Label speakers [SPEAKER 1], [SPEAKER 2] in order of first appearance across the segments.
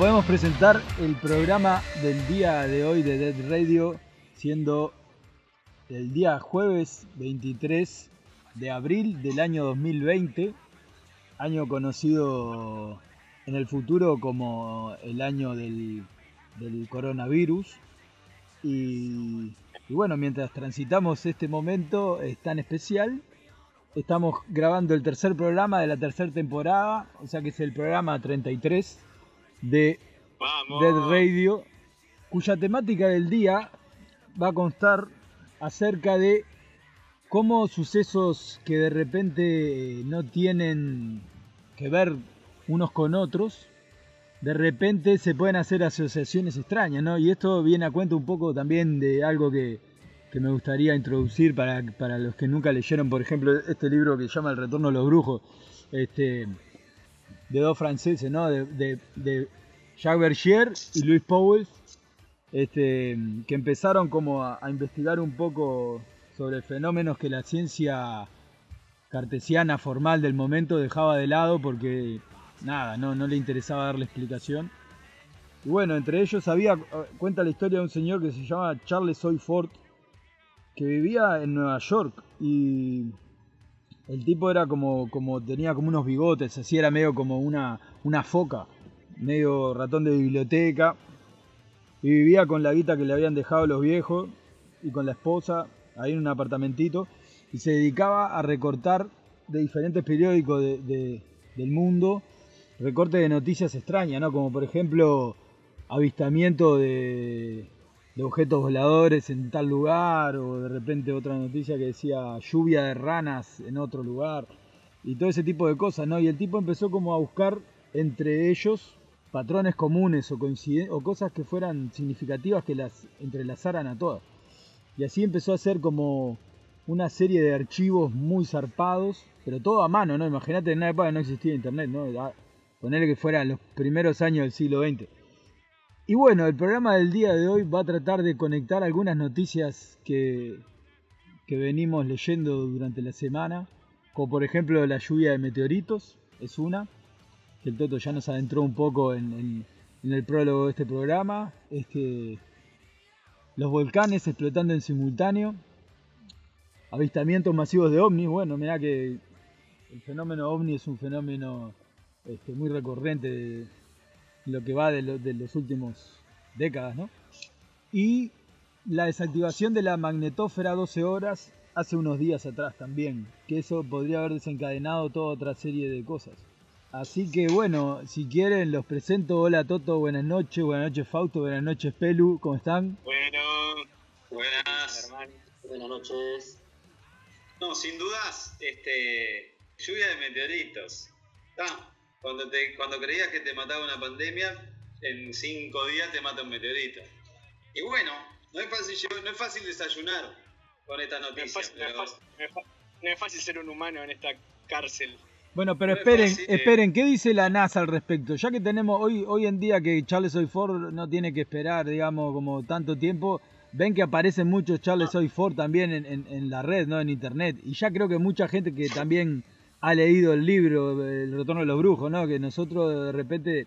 [SPEAKER 1] Podemos presentar el programa del día de hoy de Dead Radio, siendo el día jueves 23 de abril del año 2020, año conocido en el futuro como el año del, coronavirus. Y, y bueno, mientras transitamos este momento es tan especial, estamos grabando el tercer programa de la tercera temporada, o sea que es el programa 33 de. Dead Radio, cuya temática del día va a constar acerca de cómo sucesos que de repente eh, no tienen que ver unos con otros, de repente se pueden hacer asociaciones extrañas, ¿no? Y esto viene a cuenta un poco también de algo que, que me gustaría introducir para, para los que nunca leyeron, por ejemplo, este libro que se llama El Retorno de los Brujos, este, de dos franceses, ¿no? De, de, de Jacques Bergier y Louis Powell, este, que empezaron como a, investigar un poco sobre fenómenos que la ciencia cartesiana formal del momento dejaba de lado porque nada, no, no le interesaba darle explicación. Y bueno, entre ellos había, cuenta la historia de un señor que se llama Charles Soy Ford, que vivía en Nueva York y el tipo era como, como tenía como unos bigotes, así era medio como una, una foca, medio ratón de biblioteca. Y vivía con la guita que le habían dejado los viejos y con la esposa ahí en un apartamentito. Y se dedicaba a recortar de diferentes periódicos de, de, del mundo, recorte de noticias extrañas, ¿no? Como por ejemplo avistamiento de, de objetos voladores en tal lugar, o de repente otra noticia que decía lluvia de ranas en otro lugar, y todo ese tipo de cosas, ¿no? Y el tipo empezó como a buscar entre ellos patrones comunes o, o cosas que fueran significativas que las entrelazaran a todas. Y así empezó a hacer como una serie de archivos muy zarpados, pero todo a mano, ¿no? Imagínate, en una época no existía internet, ¿no? Ponerle que fueran los primeros años del siglo XX. Y bueno, el programa del día de hoy va a tratar de conectar algunas noticias que, que venimos leyendo durante la semana, como por ejemplo la lluvia de meteoritos, es una, que el Toto ya nos adentró un poco en, el prólogo de este programa, los volcanes explotando en simultáneo, avistamientos masivos de ovnis, bueno, mira que el fenómeno ovni es un fenómeno este, muy recurrente de, lo que va de, lo, de los últimos décadas, ¿no? Y la desactivación de la magnetósfera 12 horas hace unos días atrás también, que eso podría haber desencadenado toda otra serie de cosas. Así que bueno, si quieren los presento. Hola Toto, buenas noches, buenas noches Fausto, buenas noches Pelu, ¿cómo están?
[SPEAKER 2] Bueno, buenas.
[SPEAKER 3] Hermano, buenas noches.
[SPEAKER 2] No, sin dudas, este, lluvia de meteoritos. Ah, cuando, te, cuando creías que te mataba una pandemia, en cinco días te mata un meteorito. Y bueno, no es fácil, no es fácil desayunar con esta noticia.
[SPEAKER 4] No es, fácil, pero... no, es fácil, no, es fácil, no es fácil ser un humano en esta cárcel.
[SPEAKER 1] Bueno, pero esperen, fácil, esperen, ¿qué dice la NASA al respecto? Ya que tenemos hoy, hoy en día que Charles Hoy Ford no tiene que esperar, digamos, como tanto tiempo, ven que aparecen muchos Charles Hoy Ford también en, en, en, la red, ¿no? En internet. Y ya creo que mucha gente que también ha leído el libro El Retorno de los Brujos, ¿no? Que nosotros de repente,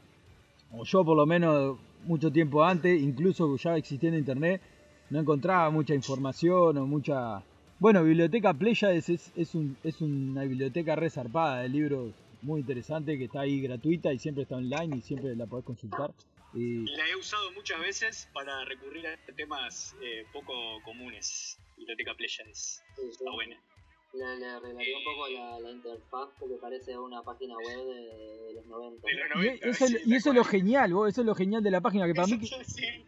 [SPEAKER 1] o yo por lo menos mucho tiempo antes, incluso ya existiendo internet, no encontraba mucha información o mucha bueno, Biblioteca Pleiades es, es, un, es una biblioteca resarpada de libros muy interesante que está ahí gratuita y siempre está online y siempre la podés consultar. Y...
[SPEAKER 4] La he usado muchas veces para recurrir a temas eh, poco comunes. Biblioteca sí. Está buena.
[SPEAKER 3] Le, le arreglaría un poco la, la, interfaz porque parece una página web de, de los 90.
[SPEAKER 4] De los 90
[SPEAKER 1] y eso, sí, y eso es lo genial, vos, eso es lo genial de la página, que para, mí que,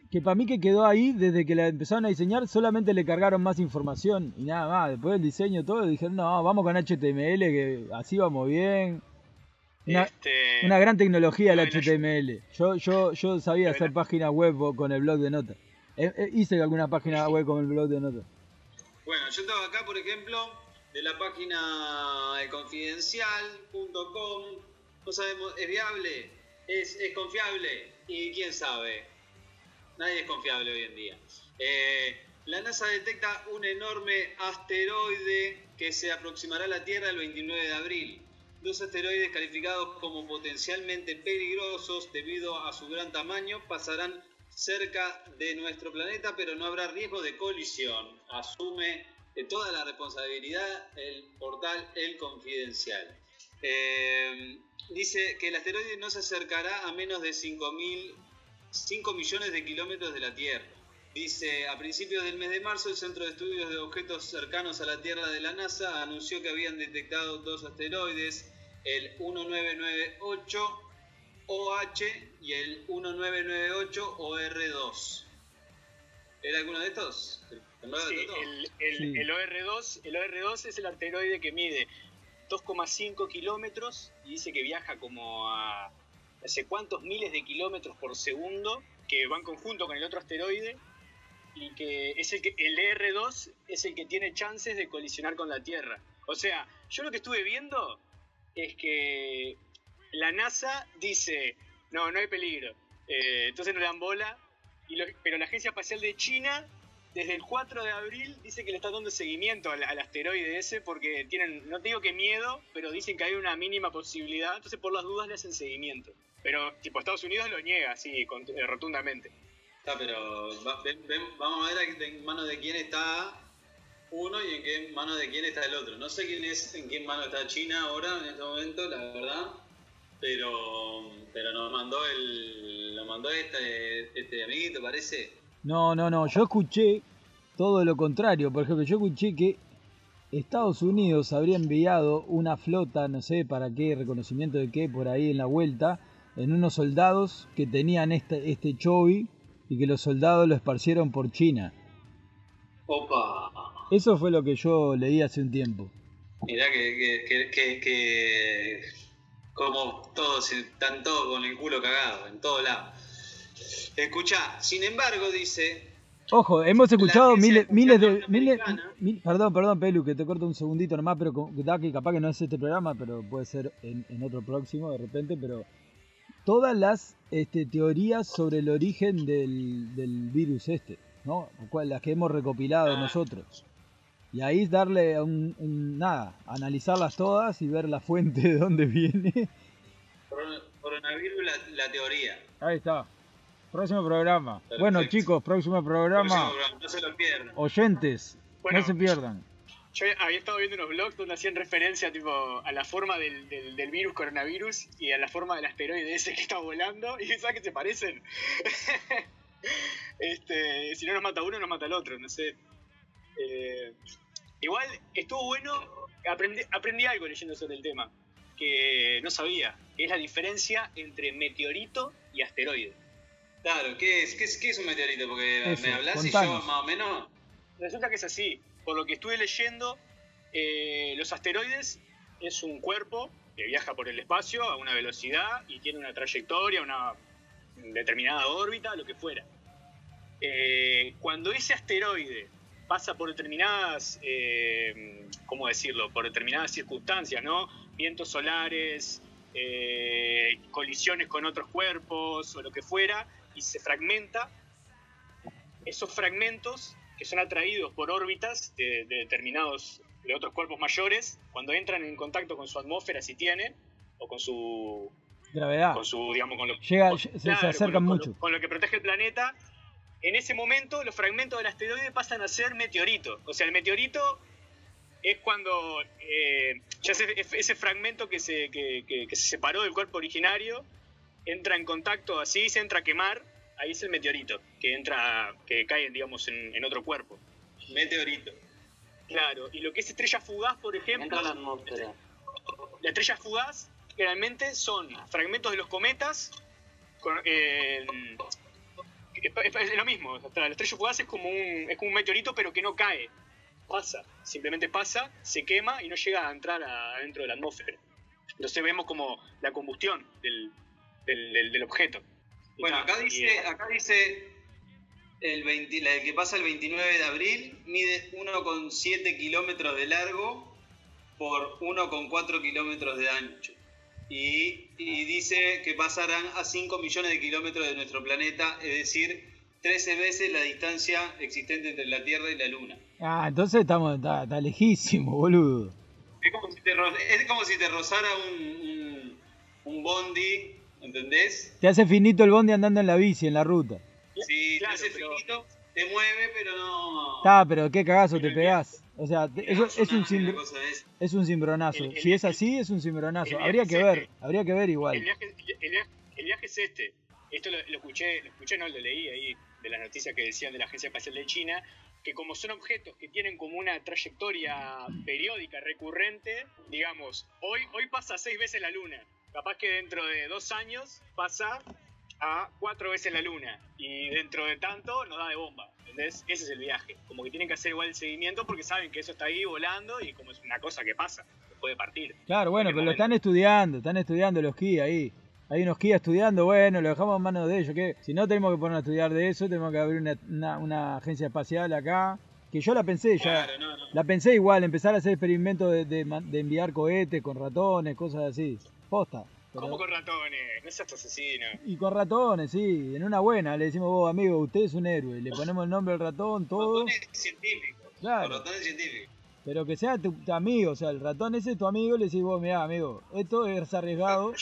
[SPEAKER 1] que para mí que quedó ahí desde que la empezaron a diseñar, solamente le cargaron más información y nada más. Después del diseño todo, dijeron, no, vamos con HTML, que así vamos bien. Una,
[SPEAKER 4] este...
[SPEAKER 1] una gran tecnología el HTML. Yo, yo, yo sabía hacer páginas web con el blog de notas. Eh, eh, hice alguna página web con el blog de notas.
[SPEAKER 2] Bueno, yo estaba acá, por ejemplo, de la página de confidencial.com. No sabemos, ¿es viable? ¿Es, ¿Es, confiable? ¿Y quién sabe? Nadie es confiable hoy en día. Eh, la NASA detecta un enorme asteroide que se aproximará a la Tierra el 29 de abril. dos asteroides calificados como potencialmente peligrosos debido a su gran tamaño pasarán cerca de nuestro planeta, pero no habrá riesgo de colisión. Asume toda la responsabilidad el portal El Confidencial. Eh, dice que el asteroide no se acercará a menos de 5, 5 millones de kilómetros de la Tierra. Dice, a principios del mes de marzo, el Centro de Estudios de Objetos Cercanos a la Tierra de la NASA anunció que habían detectado dos asteroides, el 1998 OH y el 1998 OR2. ¿Era alguno de estos?
[SPEAKER 4] Sí, el, el, el, OR2, el OR2 es el asteroide que mide 2,5 kilómetros y dice que viaja como a no sé cuántos miles de kilómetros por segundo, que van conjunto con el otro asteroide y que es el que el R2 es el que tiene chances de colisionar con la Tierra. O sea, yo lo que estuve viendo es que la NASA dice, no, no hay peligro, eh, entonces no le dan bola, y pero la Agencia Espacial de China desde el 4 de abril dice que le está dando seguimiento al, asteroide ese porque tienen, no te digo que miedo, pero dicen que hay una mínima posibilidad, entonces por las dudas le hacen seguimiento. Pero tipo Estados Unidos lo niega así eh, rotundamente.
[SPEAKER 2] Está, pero vamos a ver en manos de quién está uno y en qué mano de quién está el otro. No sé quién es, en qué mano está China ahora en este momento, la verdad. Pero, pero nos mandó el, nos mandó este, este amiguito, parece
[SPEAKER 1] no, no, no. Yo escuché todo lo contrario. Por ejemplo, yo escuché que Estados Unidos habría enviado una flota, no sé para qué, reconocimiento de qué, por ahí en la vuelta, en unos soldados que tenían este, este chovi y que los soldados lo esparcieron por China.
[SPEAKER 2] Opa.
[SPEAKER 1] Eso fue lo que yo leí hace un tiempo.
[SPEAKER 2] Mirá que, que, que, que como todos están todos con el culo cagado, en todos lados. Escucha, sin embargo, dice.
[SPEAKER 1] Ojo, hemos escuchado miles, miles de. Miles, perdón, perdón, Pelu, que te corto un segundito nomás, pero que capaz que no es este programa, pero puede ser en, otro próximo de repente, pero todas las este, teorías sobre el origen del, virus este, ¿no? Las que hemos recopilado ah. nosotros. Y ahí darle un, nada, analizarlas todas y ver la fuente de dónde viene.
[SPEAKER 2] Coronavirus, la teoría.
[SPEAKER 1] Ahí está. Próximo programa. Bueno, chicos, próximo programa.
[SPEAKER 2] No se lo pierdan.
[SPEAKER 1] Oyentes, no se pierdan.
[SPEAKER 4] Yo había estado viendo unos blogs donde hacían referencia tipo a la forma del, del, virus coronavirus y a la forma del asteroide ese que está volando. Y sabes que se parecen. este, si no nos mata uno, nos mata el otro, no sé. Eh, igual estuvo bueno, aprendí, aprendí algo leyendo sobre el tema, que no sabía, que es la diferencia entre meteorito y asteroide.
[SPEAKER 2] Claro, ¿qué es, qué es, qué es un meteorito? Porque me hablas y yo más o menos.
[SPEAKER 4] Resulta que es así. Por lo que estuve leyendo, eh, los asteroides es un cuerpo que viaja por el espacio a una velocidad y tiene una trayectoria, una determinada órbita, lo que fuera. Eh, cuando ese asteroide pasa por determinadas, eh, ¿cómo decirlo? Por determinadas circunstancias, ¿no? Vientos solares, colisiones con otros cuerpos o lo que fuera, y se fragmenta, esos fragmentos que son atraídos por órbitas de, determinados, de otros cuerpos mayores, cuando entran en contacto con su atmósfera, si tienen, o con su
[SPEAKER 1] gravedad,
[SPEAKER 4] con su, digamos, con lo,
[SPEAKER 1] Llega, se, acercan mucho.
[SPEAKER 4] Con lo, que protege el planeta, en ese momento los fragmentos del asteroide pasan a ser meteoritos. O sea, el meteorito es cuando eh, ya ese, fragmento que se, que, que se separó del cuerpo originario entra en contacto, así se entra a quemar, ahí es el meteorito, que entra, que cae, digamos, en, otro cuerpo.
[SPEAKER 2] Meteorito.
[SPEAKER 4] Claro, y lo que es estrella fugaz, por ejemplo.
[SPEAKER 3] la atmósfera.
[SPEAKER 4] La estrella fugaz, generalmente son fragmentos de los cometas. Eh, es, lo mismo, la estrella fugaz es como, un, es como un meteorito, pero que no cae. Pasa, simplemente pasa, se quema y no llega a entrar adentro de la atmósfera. Entonces vemos como la combustión del, del, objeto.
[SPEAKER 2] Bueno, acá dice, acá dice el, 20, el que pasa el 29 de abril, mide 1,7 kilómetros de largo por 1,4 kilómetros de ancho. Y, y, dice que pasarán a 5 millones de kilómetros de nuestro planeta, es decir, 13 veces la distancia existente entre la Tierra y la Luna.
[SPEAKER 1] Ah, entonces estamos, está, está lejísimo, boludo.
[SPEAKER 2] Es como si te, es como si te rozara un, un, bondi, ¿entendés?
[SPEAKER 1] Te hace finito el bondi andando en la bici, en la ruta.
[SPEAKER 2] Sí, te hace finito, te mueve, pero no...
[SPEAKER 1] Está, pero qué cagazo te pegás. O sea, eso es, un es un cimbronazo. si es así, es un cimbronazo. Habría que ver, habría que ver igual.
[SPEAKER 4] El viaje, el viaje, es este. Esto lo, lo, escuché, lo escuché, no lo leí ahí, de las noticias que decían de la Agencia Espacial de China, que como son objetos que tienen como una trayectoria periódica, recurrente, digamos, hoy, hoy pasa seis veces la luna, capaz que dentro de dos años pasa a cuatro veces la luna y dentro de tanto nos da de bomba, ¿entendés? Ese es el viaje, como que tienen que hacer igual el seguimiento porque saben que eso está ahí volando y como es una cosa que pasa, puede partir.
[SPEAKER 1] Claro, bueno, pero lo están estudiando, están estudiando los KI ahí. Hay unos guías estudiando, bueno, lo dejamos en manos de ellos. que Si no tenemos que poner a estudiar de eso, tenemos que abrir una, una, agencia espacial acá. Que yo la pensé ya. La pensé igual, empezar a hacer experimentos de, de, enviar cohetes con ratones, cosas así. Posta.
[SPEAKER 4] ¿Cómo con ratones? No seas asesino.
[SPEAKER 1] Y con ratones, sí. En una buena le decimos, vos, amigo, usted es un héroe. Le ponemos el nombre al ratón, todo.
[SPEAKER 2] Ratones científicos. Claro. Ratones científicos.
[SPEAKER 1] Pero que sea tu, tu, amigo, o sea, el ratón ese es tu amigo, le decís vos, mira, amigo, esto es arriesgado.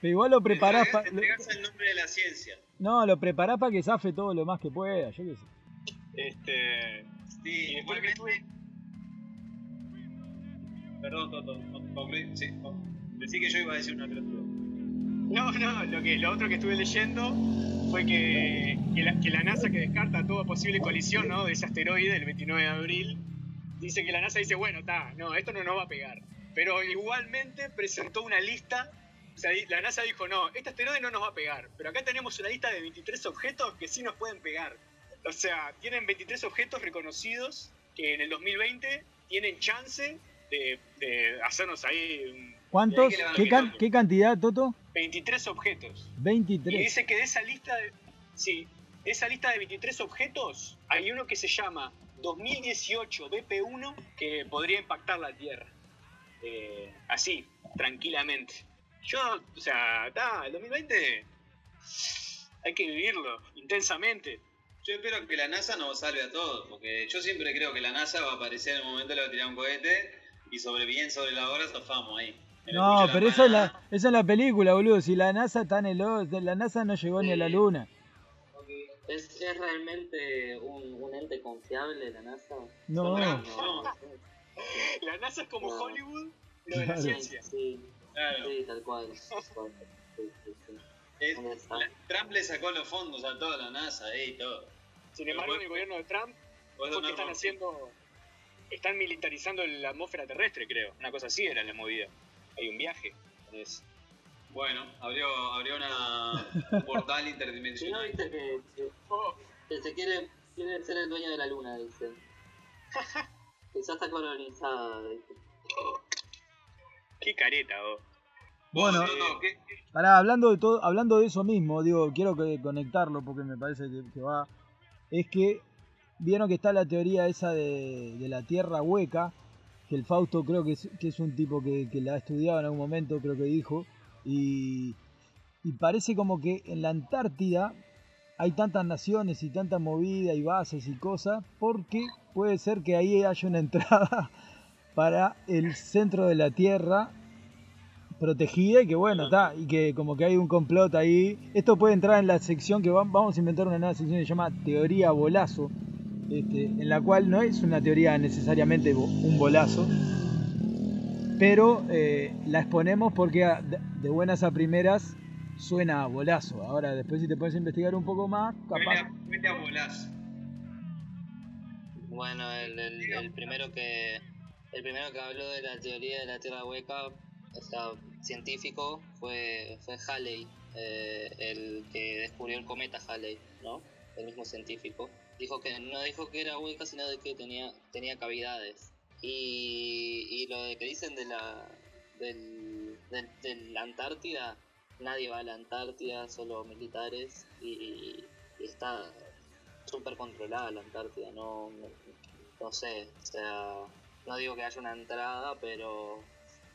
[SPEAKER 1] Pero igual lo preparás
[SPEAKER 2] para. el nombre de la ciencia.
[SPEAKER 1] No, lo preparás para que zafe todo lo más que pueda, yo qué sé.
[SPEAKER 4] Este.
[SPEAKER 2] Sí, igualmente. Perdón, Toto, sí. Decí que yo iba a decir una pelotuda.
[SPEAKER 4] No, no, lo, que, lo otro que estuve leyendo fue que, que, la, NASA que descarta toda posible colisión ¿no? de ese asteroide el 29 de abril, dice que la NASA dice, bueno, está, no, esto no nos va a pegar. Pero igualmente presentó una lista o sea, la NASA dijo, no, este asteroide no nos va a pegar, pero acá tenemos una lista de 23 objetos que sí nos pueden pegar. O sea, tienen 23 objetos reconocidos que en el 2020 tienen chance de, hacernos ahí... Un,
[SPEAKER 1] ¿Cuántos? ¿Qué, cantidad, Toto?
[SPEAKER 4] 23 objetos.
[SPEAKER 1] 23.
[SPEAKER 4] Y dice que de esa lista de... Sí, de esa lista de 23 objetos hay uno que se llama 2018 BP1 que podría impactar la Tierra. Eh, así, tranquilamente. Yo, o sea, está, el 2020 hay que vivirlo intensamente.
[SPEAKER 2] Yo espero que la NASA nos salve a todos, porque yo siempre creo que la NASA va a aparecer en el momento le va a tirar un cohete y sobre bien sobre la hora zafamos ahí.
[SPEAKER 1] No, pero esa es, la, esa es la película, boludo. Si la NASA está en el la NASA no llegó ni a la luna.
[SPEAKER 3] ¿Es, ¿Es, realmente un, un, ente confiable la NASA?
[SPEAKER 1] No.
[SPEAKER 4] no, La NASA es como Hollywood, pero de la ciencia.
[SPEAKER 3] Sí. Claro. Sí, tal cual.
[SPEAKER 2] Trump le sacó los fondos a toda la NASA eh, y todo.
[SPEAKER 4] Sin embargo, en el gobierno de Trump, que están haciendo, están militarizando la atmósfera terrestre, creo. Una cosa así era la movida. Hay un viaje.
[SPEAKER 2] Bueno, abrió, abrió una, un portal interdimensional.
[SPEAKER 3] ¿No viste que, que, se quiere, quiere ser el dueño de la luna, dice? que ya está colonizada, dice.
[SPEAKER 4] Qué careta, vos.
[SPEAKER 1] Bueno, hablando de todo, hablando de eso mismo, digo, quiero que conectarlo porque me parece que, va. Es que vieron que está la teoría esa de, la tierra hueca, que el Fausto creo que es, que es un tipo que, la ha estudiado en algún momento, creo que dijo, y, y parece como que en la Antártida hay tantas naciones y tanta movida y bases y cosas, porque puede ser que ahí haya una entrada para el centro de la Tierra protegida y que bueno, está, y que como que hay un complot ahí. Esto puede entrar en la sección que vamos a inventar una nueva sección que se llama teoría bolazo, este, en la cual no es una teoría necesariamente un bolazo, pero eh, la exponemos porque de buenas a primeras suena a bolazo. Ahora después si te puedes investigar un poco más,
[SPEAKER 2] capaz... Vete a, bolazo.
[SPEAKER 3] Bueno, el primero que el primero que habló de la teoría de la Tierra hueca, o sea, científico, fue, fue Halley, eh, el que descubrió el cometa Halley, ¿no? El mismo científico. Dijo que no dijo que era hueca, sino de que tenía, tenía cavidades. Y, y lo de que dicen de la, del, de la Antártida, nadie va a la Antártida, solo militares, y, está súper controlada la Antártida, no, no, sé, o sea no digo que haya una entrada, pero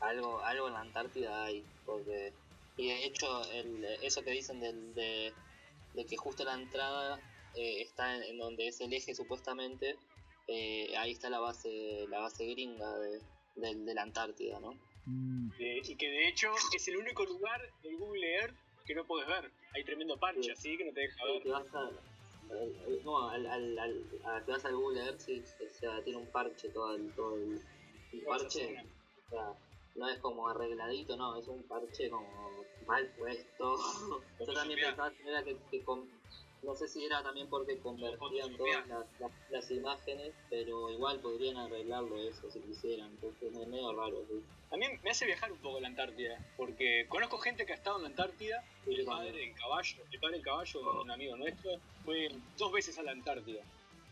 [SPEAKER 3] algo, algo en la Antártida hay, porque y de hecho el, eso que dicen de, que justo la entrada eh, está en, donde es el eje supuestamente, eh, ahí está la base, la base gringa de, de, la Antártida, ¿no?
[SPEAKER 4] Mm. y que de hecho es el único lugar del Google Earth que no puedes ver. Hay tremendo parche, así que no te deja ver.
[SPEAKER 3] Te vas a, no, al, al, al, te vas al Google Earth, sí, o sea, tiene un parche todo el, todo el, parche. O sea, no es como arregladito, no, es un parche como mal puesto. Yo también pensaba que, que, con, no sé si era también porque convertían todas las, imágenes, pero igual podrían arreglarlo eso si quisieran, entonces es medio raro.
[SPEAKER 4] A mí me hace viajar un poco la Antártida, porque conozco gente que ha estado en la Antártida, el padre en caballo, el padre en caballo, un amigo nuestro, fue dos veces a la Antártida.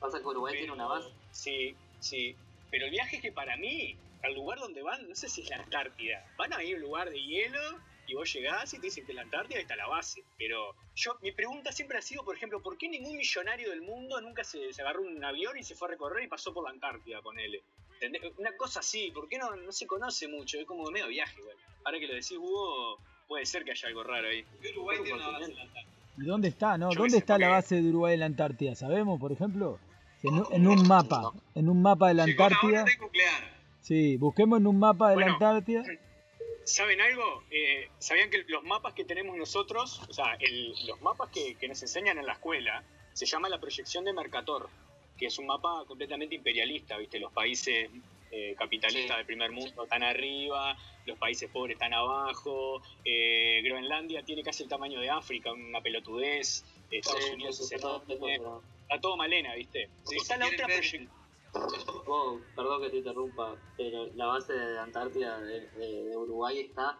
[SPEAKER 3] ¿Pasa que Uruguay tiene una base?
[SPEAKER 4] Sí, sí, pero el viaje es que para mí, al lugar donde van, no sé si es la Antártida, van a ir a un lugar de hielo y vos llegás y te dicen que en la Antártida está la base. Pero yo, mi pregunta siempre ha sido, por ejemplo, ¿por qué ningún millonario del mundo nunca se, agarró un avión y se fue a recorrer y pasó por la Antártida con él? Una cosa así, ¿por qué no, no se conoce mucho? Es como medio viaje, güey. Ahora que lo decís, Hugo, puede ser que haya algo raro ahí.
[SPEAKER 2] Uruguay tiene una base en la Antártida.
[SPEAKER 1] ¿Y dónde está, no? ¿Dónde está la base de Uruguay en la Antártida? ¿Sabemos, por ejemplo? En, un mapa, en un mapa de la Antártida. Sí, busquemos en un mapa de la Antártida.
[SPEAKER 4] ¿Saben algo? Eh, ¿Sabían que los mapas que tenemos nosotros, o sea, los mapas que, nos enseñan en la escuela, se llama la proyección de Mercator, que es un mapa completamente imperialista, ¿viste? Los países eh, capitalistas del primer mundo están arriba, los países pobres están abajo, eh, Groenlandia tiene casi el tamaño de África, una pelotudez, Estados Unidos está, está todo malena, ¿viste? Está la otra proyección
[SPEAKER 3] Oh, perdón que te interrumpa, pero la base de Antártida de, Uruguay está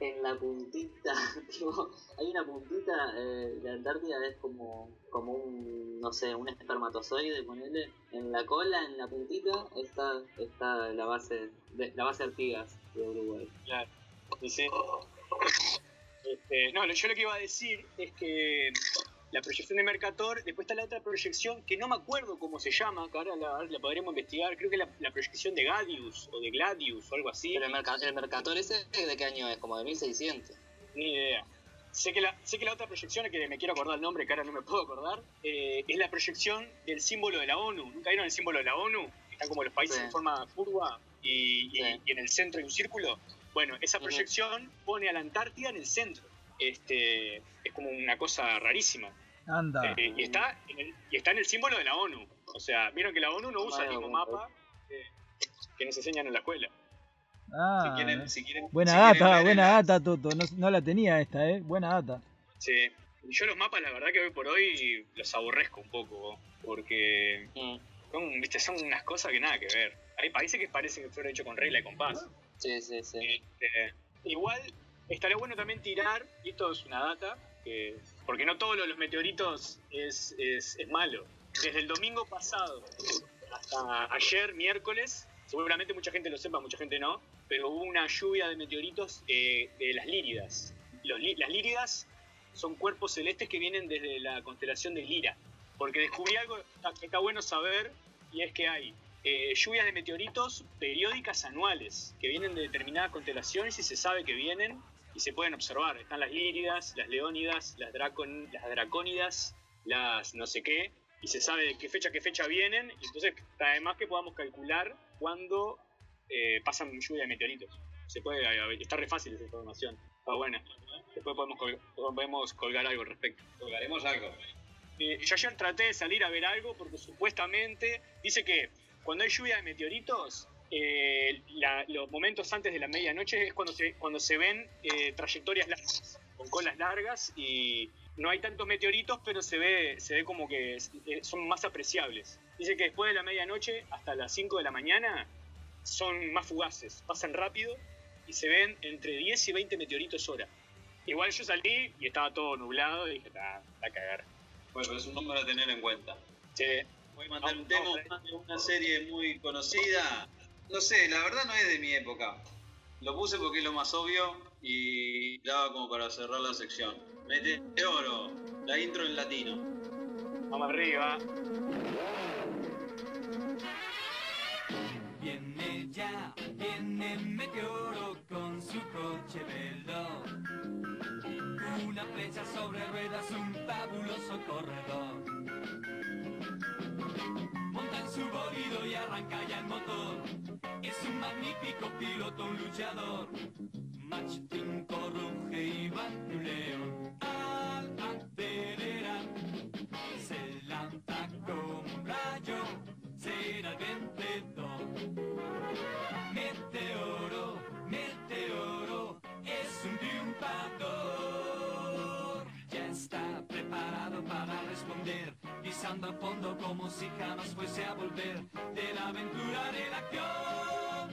[SPEAKER 3] en la puntita. hay una puntita, eh, la Antártida es como, como un, no sé, un espermatozoide, ponele. En la cola, en la puntita, está, está la base de, la base Artigas de Uruguay.
[SPEAKER 4] Claro, dice. Este, no, yo lo que iba a decir es que la proyección de Mercator, después está la otra proyección que no me acuerdo cómo se llama, que ahora la, podremos investigar, creo que la, la proyección de Gadius o de Gladius o algo así.
[SPEAKER 3] Pero el, Mercator ese de qué año es, como de 1600.
[SPEAKER 4] Ni idea. Sé que, la, sé que la otra proyección, que me quiero acordar el nombre, que ahora no me puedo acordar, eh, es la proyección del símbolo de la ONU. ¿Nunca vieron el símbolo de la ONU? Están como los países en forma curva y, en el centro hay un círculo. Bueno, esa proyección pone a la Antártida en el centro este, es como una cosa rarísima.
[SPEAKER 1] Anda.
[SPEAKER 4] Eh, y, está en el, y está en el símbolo de la ONU. O sea, vieron que la ONU no usa el mismo mapa que nos enseñan en la escuela.
[SPEAKER 1] Ah, buena data, buena data, Toto. No, la tenía esta, ¿eh? Buena data.
[SPEAKER 4] Sí. Yo los mapas, la verdad que hoy por hoy los aborrezco un poco, porque mm. son, ¿viste? son unas cosas que nada que ver. Hay países que parecen que fueron hechos con regla y compás.
[SPEAKER 3] Sí, sí, sí.
[SPEAKER 4] Este, igual Estaría bueno también tirar, y esto es una data, que, porque no todos los meteoritos es, es, es malo. Desde el domingo pasado hasta ayer, miércoles, seguramente mucha gente lo sepa, mucha gente no, pero hubo una lluvia de meteoritos eh, de las Líridas. las Líridas son cuerpos celestes que vienen desde la constelación de Lira. Porque descubrí algo que está bueno saber, y es que hay eh, lluvias de meteoritos periódicas anuales, que vienen de determinadas constelaciones y se sabe que vienen y se pueden observar. Están las líridas, las leónidas, las, dracon, las dracónidas, las no sé qué, y se sabe de qué fecha, qué fecha vienen, y entonces además que podamos calcular cuándo eh, pasan lluvia de meteoritos. Se puede, está re fácil esa información, está buena. Después podemos, podemos colgar algo al respecto.
[SPEAKER 2] Colgaremos algo.
[SPEAKER 4] Eh, yo ayer traté de salir a ver algo porque supuestamente dice que cuando hay lluvia de meteoritos eh, los momentos antes de la medianoche es cuando se, cuando se ven eh, trayectorias largas, con colas largas y no hay tantos meteoritos, pero se ve, se ve como que eh, son más apreciables. Dice que después de la medianoche hasta las 5 de la mañana son más fugaces, pasan rápido y se ven entre 10 y 20 meteoritos hora. Igual yo salí y estaba todo nublado y dije, está a cagar.
[SPEAKER 2] Bueno, es un número a tener en cuenta.
[SPEAKER 4] Sí.
[SPEAKER 2] Voy a mandar un tema de una serie muy conocida, no sé, la verdad no es de mi época. Lo puse porque es lo más obvio y daba como para cerrar la sección. Mete oro, la intro en latino.
[SPEAKER 4] Vamos arriba.
[SPEAKER 5] Viene ya, viene Meteoro con su coche veloz. Una flecha sobre ruedas, un fabuloso corredor. Su bolido y arranca ya el motor. Es un magnífico piloto, un luchador. Machitín corruje y león. Al acelerar, se lanza como un rayo, será el vencedor. Meteoro, meteoro, es un triunfador. Está preparado para responder, pisando a fondo como si jamás fuese a volver de la aventura de la acción.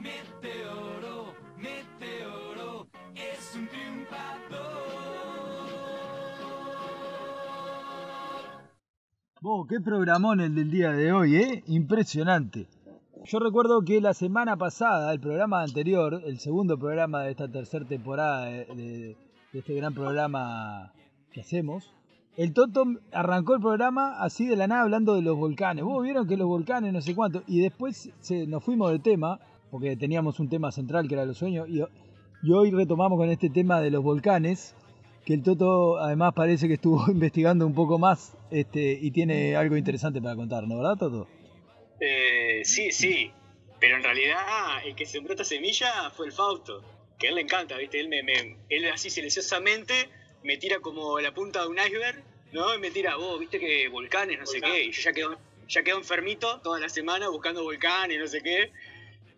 [SPEAKER 5] Meteoro, meteoro, es un triunfador.
[SPEAKER 1] Vos, qué programón el del día de hoy, ¿eh? Impresionante. Yo recuerdo que la semana pasada, el programa anterior, el segundo programa de esta tercera temporada de, de- de este gran programa que hacemos, el Toto arrancó el programa así de la nada hablando de los volcanes. Vos vieron que los volcanes, no sé cuánto, y después nos fuimos de tema, porque teníamos un tema central que era los sueños, y, y hoy retomamos con este tema de los volcanes, que el Toto además parece que estuvo investigando un poco más este, y tiene algo interesante para contarnos, ¿verdad, Toto?
[SPEAKER 4] Eh, sí, sí. Pero en realidad el que sembró esta semilla fue el Fausto. Que a él le encanta, ¿viste? Él, me, me- él así silenciosamente me tira como la punta de un iceberg, ¿no? Y me tira, vos, viste que volcanes, no sé qué. Y yo ya quedo, ya quedo enfermito toda la semana buscando volcanes, no sé qué.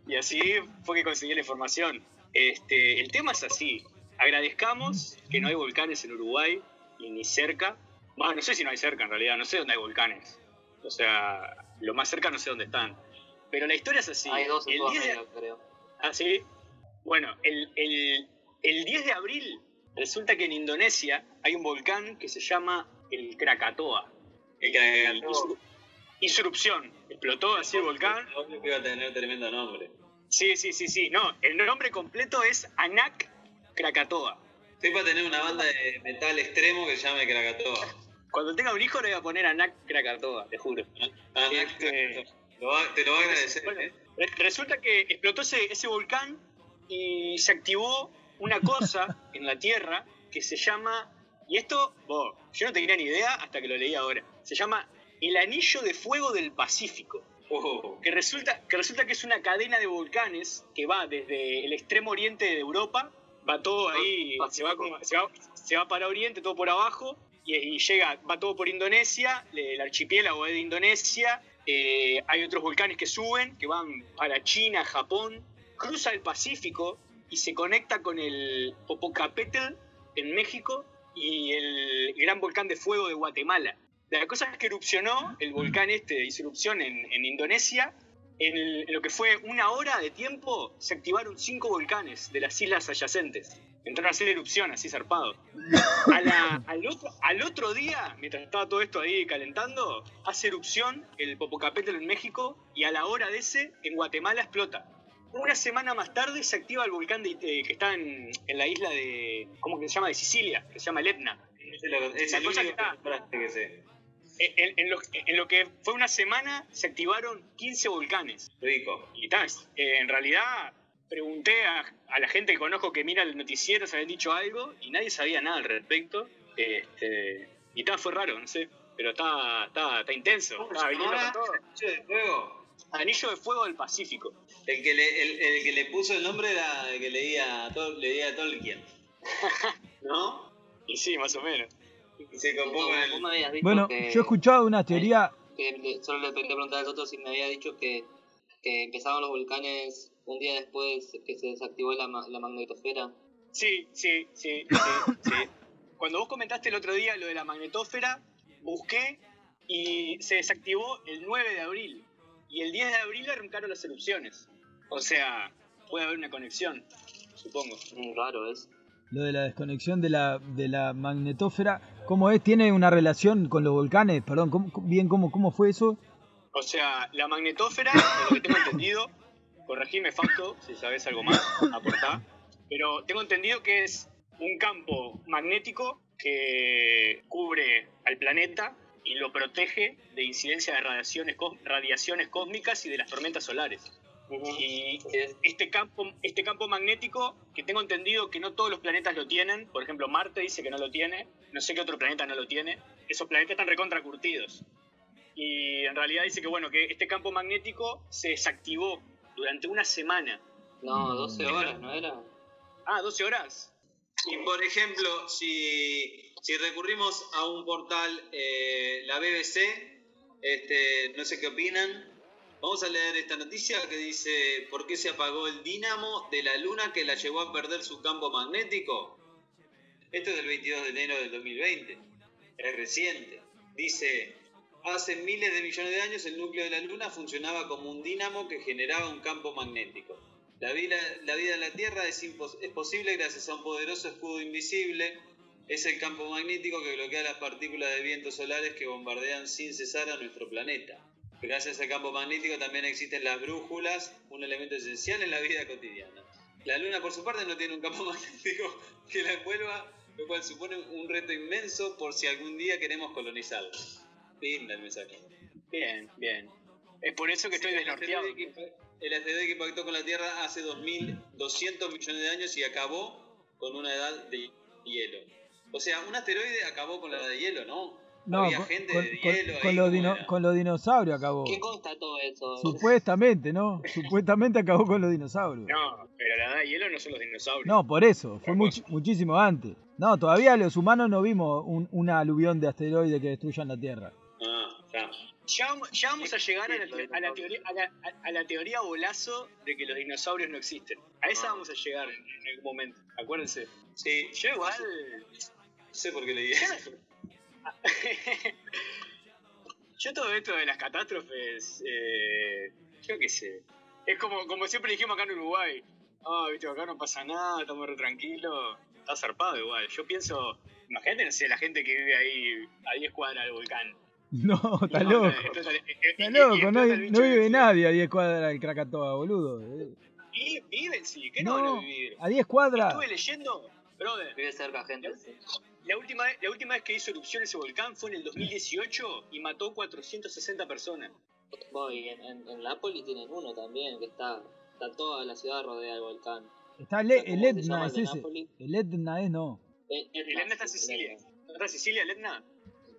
[SPEAKER 4] Y así fue que conseguí la información. Este, el tema es así. Agradezcamos que no hay volcanes en Uruguay, y ni cerca. Bueno, no sé si no hay cerca en realidad, no sé dónde hay volcanes. O sea, lo más cerca no sé dónde están. Pero la historia es así.
[SPEAKER 3] Hay dos en
[SPEAKER 4] el 10 de,
[SPEAKER 3] Sudamérica, creo.
[SPEAKER 4] ¿Ah, sí? Bueno, el, el- el 10 de abril resulta que en Indonesia hay un volcán que se llama el Krakatoa.
[SPEAKER 2] El que
[SPEAKER 4] Hizo, erupción. Explotó así el volcán.
[SPEAKER 2] Obvio que iba a tener tremendo nombre.
[SPEAKER 4] Sí, sí, sí, sí. No, el nombre completo es Anak Krakatoa.
[SPEAKER 2] Estoy para tener una banda de metal extremo que se llame Krakatoa.
[SPEAKER 4] Cuando tenga un hijo le voy a poner Anak Krakatoa, te juro.
[SPEAKER 2] Ah, no,
[SPEAKER 4] Este-
[SPEAKER 2] va- te lo va a agradecer,
[SPEAKER 4] Bueno,
[SPEAKER 2] ¿eh?
[SPEAKER 4] re- resulta que explotó ese, ese volcán y se activó una cosa en la Tierra que se llama, y esto, yo no tenía ni idea hasta que lo leí ahora, se llama el Anillo de Fuego del Pacífico,
[SPEAKER 2] Oh,
[SPEAKER 4] que resulta, que resulta que es una cadena de volcanes que va desde el extremo oriente de Europa, va todo ahí, se va, como- se va, se va para oriente, todo por abajo, y, y llega, va todo por Indonesia, el archipiélago es de Indonesia, eh, hay otros volcanes que suben, que van para China, Japón, cruza el Pacífico y se conecta con el Popocatépetl en México y el gran volcán de fuego de Guatemala. La cosa es que erupcionó, el volcán este hizo erupción en, en Indonesia. En, el- en lo que fue una hora de tiempo, se activaron cinco volcanes de las islas adyacentes. Entraron a hacer erupción, así zarpado. A la- al, otro, al otro día, mientras estaba todo esto ahí calentando, hace erupción el Popocatépetl en México y a la hora de ese, en Guatemala explota. Una semana más tarde se activa el volcán de- eh, que está en, en la isla de. ¿Cómo que se llama? De Sicilia, que se llama el Etna.
[SPEAKER 2] es, el
[SPEAKER 4] cosa que está-
[SPEAKER 2] que sé.
[SPEAKER 4] En, lo, en lo que fue una semana se activaron 15 volcanes.
[SPEAKER 2] Rico.
[SPEAKER 4] Y tal, eh, en realidad pregunté a, a la gente que conozco que mira el noticiero si habían dicho algo y nadie sabía nada al respecto. Este, y tal, fue raro, no sé. Pero está, está, está intenso. Está viniendo con todo.
[SPEAKER 2] Anillo de fuego.
[SPEAKER 4] Anillo de Fuego del Pacífico.
[SPEAKER 2] El que, le, el, el que le puso el nombre era el que leía, a Tol- leía a Tolkien. ¿No?
[SPEAKER 4] Y sí, más o menos.
[SPEAKER 2] Y se el...
[SPEAKER 1] Bueno,
[SPEAKER 3] que,
[SPEAKER 1] yo he escuchado una teoría,
[SPEAKER 3] que solo le quería preguntar al otro si me había dicho que, que empezaron los volcanes un día después que se desactivó la, la magnetosfera.
[SPEAKER 4] Sí, sí, sí, sí, sí. Cuando vos comentaste el otro día lo de la magnetósfera, busqué y se desactivó el 9 de abril. Y el 10 de abril arrancaron las erupciones. O sea, puede haber una conexión, supongo.
[SPEAKER 3] Mm, raro es.
[SPEAKER 1] lo de la desconexión de la, de la magnetósfera, ¿cómo es? ¿Tiene una relación con los volcanes? Perdón, ¿cómo- bien, ¿cómo, ¿cómo fue eso?
[SPEAKER 4] O sea, la magnetósfera, de lo que tengo entendido, corregime Fausto si sabes algo más, aportá, pero tengo entendido que es un campo magnético que cubre al planeta y lo protege de incidencia de radiaciones, radiaciones cósmicas y de las tormentas solares. Y este campo, este campo magnético, que tengo entendido que no todos los planetas lo tienen, por ejemplo Marte dice que no lo tiene, no sé qué otro planeta no lo tiene, esos planetas están recontra curtidos. Y en realidad dice que bueno, que este campo magnético se desactivó durante una semana.
[SPEAKER 3] No, 12 horas, ¿no era?
[SPEAKER 4] Ah, 12 horas.
[SPEAKER 2] Y por ejemplo, si, si recurrimos a un portal, eh, la BBC, este, no sé qué opinan, vamos a leer esta noticia que dice ¿por qué se apagó el dínamo de la luna que la llevó a perder su campo magnético? Esto es del 22 de enero del 2020, es reciente. Dice, hace miles de millones de años el núcleo de la luna funcionaba como un dínamo que generaba un campo magnético. La vida, la vida en la Tierra es, es posible gracias a un poderoso escudo invisible. Es el campo magnético que bloquea las partículas de vientos solares que bombardean sin cesar a nuestro planeta. Gracias al campo magnético también existen las brújulas, un elemento esencial en la vida cotidiana. La Luna, por su parte, no tiene un campo magnético que la envuelva, lo cual supone un reto inmenso por si algún día queremos colonizarla. Linda el mensaje.
[SPEAKER 4] Bien, bien. Es por eso que estoy
[SPEAKER 2] el
[SPEAKER 4] desnorteado.
[SPEAKER 2] el asteroide que impactó con la Tierra hace 2.200 millones de años y acabó con una edad de hielo. O sea, un asteroide acabó con la edad de hielo, ¿no?
[SPEAKER 1] No,
[SPEAKER 2] Había
[SPEAKER 1] con,
[SPEAKER 2] gente
[SPEAKER 1] con-
[SPEAKER 2] de
[SPEAKER 1] con-
[SPEAKER 2] hielo
[SPEAKER 1] con
[SPEAKER 2] ahí,
[SPEAKER 1] los
[SPEAKER 2] ¿cómo
[SPEAKER 1] dino- con los dinosaurios acabó.
[SPEAKER 3] ¿Qué consta todo eso?
[SPEAKER 1] Supuestamente, ¿no? Supuestamente acabó con los dinosaurios.
[SPEAKER 4] No, pero la edad de hielo no son los dinosaurios.
[SPEAKER 1] No, por eso, fue much- muchísimo antes. No, todavía los humanos no vimos un, una aluvión de asteroides que destruyan la Tierra.
[SPEAKER 2] Ah, ya.
[SPEAKER 4] Ya, vamos- ya vamos a llegar a la, te- a la teoría, a, la, a- a la teoría bolazo de que los dinosaurios no existen. A esa
[SPEAKER 2] Ah.
[SPEAKER 4] vamos a llegar en, en algún momento. Acuérdense.
[SPEAKER 2] Sí,
[SPEAKER 4] Yo igual.
[SPEAKER 2] No sé por qué le dije eso.
[SPEAKER 4] Yo todo esto de las catástrofes, eh, yo qué sé. Es como, como siempre dijimos acá en Uruguay. Ah, viste, acá no pasa nada, estamos re tranquilos. Está zarpado igual. Yo pienso, imagínate, no sé, la gente que vive ahí a 10 cuadras del volcán.
[SPEAKER 1] No, está
[SPEAKER 4] No,
[SPEAKER 1] loco. Está loco, no, no vive
[SPEAKER 4] ese.
[SPEAKER 1] nadie a 10 cuadras del Krakatoa, boludo.
[SPEAKER 4] Y viven, sí, ¿qué no, van a
[SPEAKER 1] No,
[SPEAKER 4] vivir?
[SPEAKER 1] a 10 cuadras.
[SPEAKER 4] Estuve leyendo, brother,
[SPEAKER 3] Vive cerca gente. sí.
[SPEAKER 4] La última, vez- la última vez que hizo erupción ese volcán fue en el 2018 y mató 460 personas.
[SPEAKER 3] Bueno, y en, en, en Nápoles tienen uno también, que está, está toda la ciudad rodeada del volcán.
[SPEAKER 1] Está el, el
[SPEAKER 3] ¿Cómo se
[SPEAKER 1] Etna, es
[SPEAKER 3] el de
[SPEAKER 1] ese.
[SPEAKER 3] Nápoles?
[SPEAKER 1] El Etna es no.
[SPEAKER 3] Eh,
[SPEAKER 4] El Etna está Sicilia.
[SPEAKER 3] el Etna.
[SPEAKER 4] ¿No está en Sicilia, el Etna?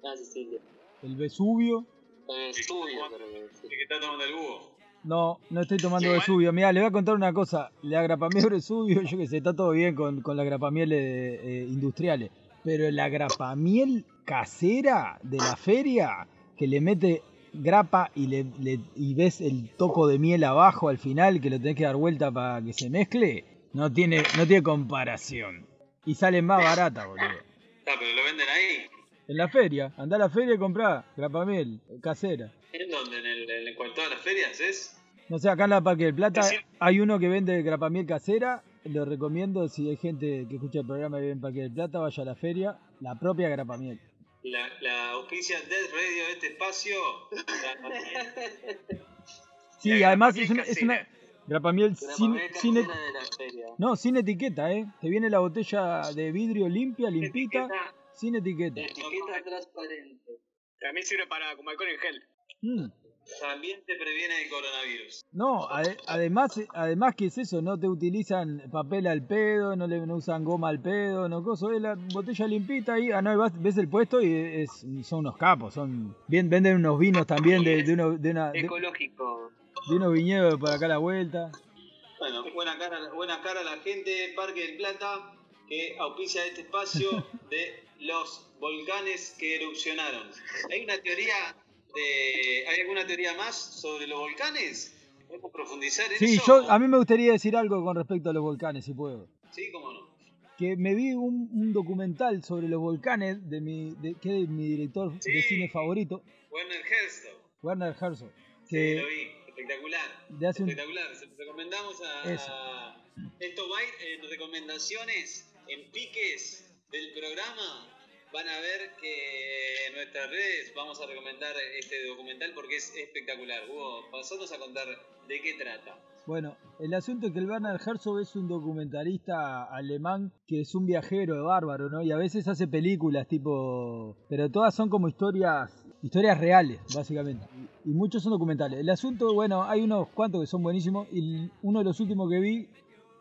[SPEAKER 3] Ah, Sicilia.
[SPEAKER 1] El Vesubio.
[SPEAKER 2] Sí,
[SPEAKER 3] Vesubio, que.
[SPEAKER 2] El está tomando el búho.
[SPEAKER 1] No, no estoy tomando Vesubio. Mira, le voy a contar una cosa. La grapamiel Vesubio, yo que sé, está todo bien con, con las grapamieles eh, industriales. Pero la grapamiel casera de la feria, que le mete grapa y, le, le- y ves el toco de miel abajo al final, que lo tenés que dar vuelta para que se mezcle, no tiene, no tiene comparación. Y sale más barata, boludo.
[SPEAKER 2] Ah, pero lo venden ahí.
[SPEAKER 1] En la feria, andá a la feria y comprá grapamiel casera.
[SPEAKER 2] ¿En dónde? ¿En, el, en, en todas las ferias es?
[SPEAKER 1] No sé, acá en la Parque del Plata hay uno que vende grapamiel casera. Lo recomiendo si hay gente que escucha el programa y vive en Parque del Plata, vaya a la feria. La propia grapamiel.
[SPEAKER 2] La, la auspicia Dead Radio de este espacio. La-
[SPEAKER 1] Sí,
[SPEAKER 4] La
[SPEAKER 1] además es una, es una grapamiel sin, sin et-
[SPEAKER 3] casera de la feria.
[SPEAKER 1] no, sin etiqueta, ¿eh? Te viene la botella de vidrio limpia, limpita,
[SPEAKER 2] Etiqueta.
[SPEAKER 1] sin etiqueta.
[SPEAKER 3] Etiqueta transparente.
[SPEAKER 4] También sirve para como alcohol en gel.
[SPEAKER 1] Mm.
[SPEAKER 2] También te previene el coronavirus.
[SPEAKER 1] No, ade- además, además que es eso, no te utilizan papel al pedo, no le no usan goma al pedo, no coso, es la botella limpita ahí, ah no, y vas- ves el puesto y es, son unos capos, son bien venden unos vinos también de, de, uno- de una, de,
[SPEAKER 3] Ecológico.
[SPEAKER 1] de unos viñedos por acá a la vuelta.
[SPEAKER 2] Bueno, buena cara, buena cara a la gente, Parque del Plata, que auspicia este espacio de los volcanes que erupcionaron. ¿Hay una teoría de, ¿Hay alguna teoría más sobre los volcanes? ¿Podemos profundizar en
[SPEAKER 1] Sí,
[SPEAKER 2] eso?
[SPEAKER 1] yo a mí me gustaría decir algo con respecto a los volcanes, si puedo.
[SPEAKER 2] Sí, cómo no.
[SPEAKER 1] Que me vi un, un documental sobre los volcanes de mi, de, que es mi director de
[SPEAKER 2] Sí.
[SPEAKER 1] cine favorito,
[SPEAKER 2] Werner Herzog.
[SPEAKER 1] Werner Herzog.
[SPEAKER 2] Sí,
[SPEAKER 1] Que
[SPEAKER 2] lo vi. Espectacular.
[SPEAKER 1] de hace un,
[SPEAKER 2] Espectacular. Se los recomendamos a.
[SPEAKER 1] Eso.
[SPEAKER 2] Esto va a ir en recomendaciones, en piques del programa. Van a ver que en nuestras redes vamos a recomendar este documental porque es espectacular. Hugo, pasanos a contar de qué trata.
[SPEAKER 1] Bueno, el asunto es que el Werner Herzog es un documentalista alemán que es un viajero de bárbaro, ¿no? Y a veces hace películas tipo... Pero todas son como historias historias reales, básicamente. Y muchos son documentales. El asunto, bueno, hay unos cuantos que son buenísimos y uno de los últimos que vi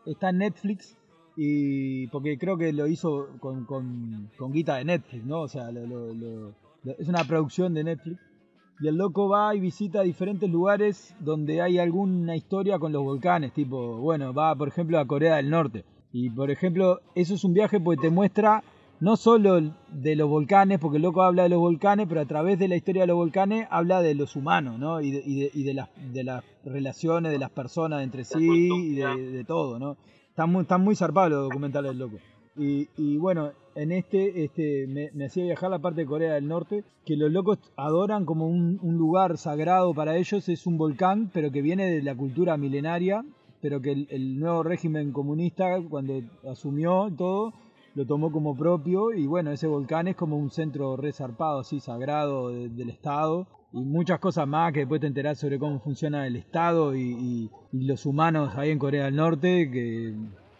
[SPEAKER 1] está en Netflix y porque creo que lo hizo con, con, con guita de Netflix, ¿no? O sea, lo- lo- lo- es una producción de Netflix y el loco va y visita diferentes lugares donde hay alguna historia con los volcanes, tipo, bueno, va por ejemplo a Corea del Norte. Y por ejemplo, eso es un viaje porque te muestra no solo de los volcanes, porque el loco habla de los volcanes, pero a través de la historia de los volcanes habla de los humanos, ¿no? Y de, y de, y de las, de las relaciones de las personas entre sí y de todo, ¿no? Están muy, están muy zarpados los documentales loco. Y, y bueno, en este, este me, hacía viajar la parte de Corea del Norte, que los locos adoran como un, un, lugar sagrado para ellos, es un volcán, pero que viene de la cultura milenaria, pero que el, nuevo régimen comunista, cuando asumió todo, lo tomó como propio y bueno, ese volcán es como un centro resarpado, así, sagrado de, del Estado y muchas cosas más que después te enterás sobre cómo funciona el Estado y, los humanos ahí en Corea del Norte, que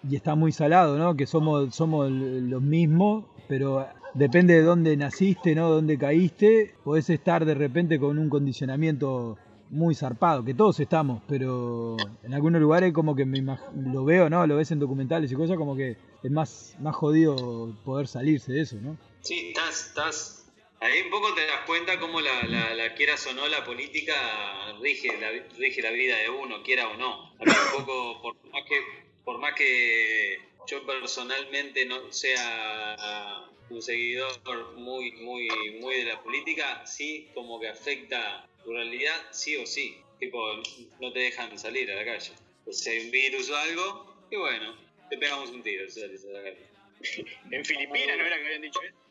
[SPEAKER 1] y está muy salado, ¿no? Que somos, somos los mismos, pero depende de dónde naciste, ¿no? Dónde caíste, podés estar de repente con un condicionamiento muy zarpado, que todos estamos, pero en algunos lugares como que me lo veo, ¿no? Lo ves en documentales y cosas como que es más, más jodido poder salirse de eso, ¿no?
[SPEAKER 2] Sí, estás, estás, ahí un poco te das cuenta cómo la, la, la quieras o no, la política rige la, rige la vida de uno, quiera o no. Por más que, por más que yo personalmente no sea un seguidor muy, muy, muy de la política, sí como que afecta tu realidad sí o sí. Tipo, no te dejan salir a la calle. Pues si hay un virus o algo, y bueno, te pegamos un tiro. Sales a la calle.
[SPEAKER 4] en Filipinas, ¿no era que habían dicho eso?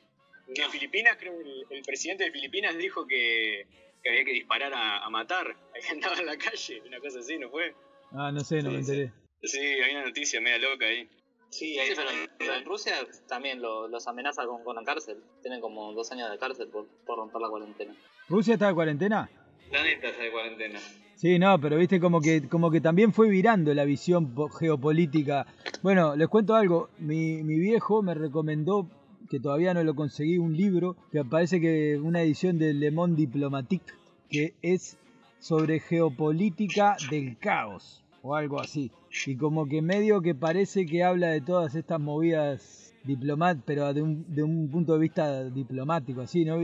[SPEAKER 4] En Filipinas, creo que el, el, presidente de Filipinas dijo que, que había que disparar a, a, matar. Ahí andaba en la calle, una cosa así, ¿no fue?
[SPEAKER 1] Ah, no sé, no
[SPEAKER 4] sí,
[SPEAKER 1] me enteré.
[SPEAKER 4] Sí, hay una noticia media loca ahí.
[SPEAKER 3] Sí, ahí pero, pero en Rusia también lo, los amenaza con, con la cárcel. Tienen como dos años de cárcel por, por romper la cuarentena.
[SPEAKER 1] ¿Rusia está de cuarentena?
[SPEAKER 2] planeta está de cuarentena.
[SPEAKER 1] Sí, no, pero viste como que como que también fue virando la visión geopolítica. Bueno, les cuento algo. Mi, mi viejo me recomendó que todavía no lo conseguí un libro que parece que una edición de Le Monde Diplomatique que es sobre geopolítica del caos o algo así. Y como que medio que parece que habla de todas estas movidas diplomat, pero de un, de un punto de vista diplomático, así, ¿no?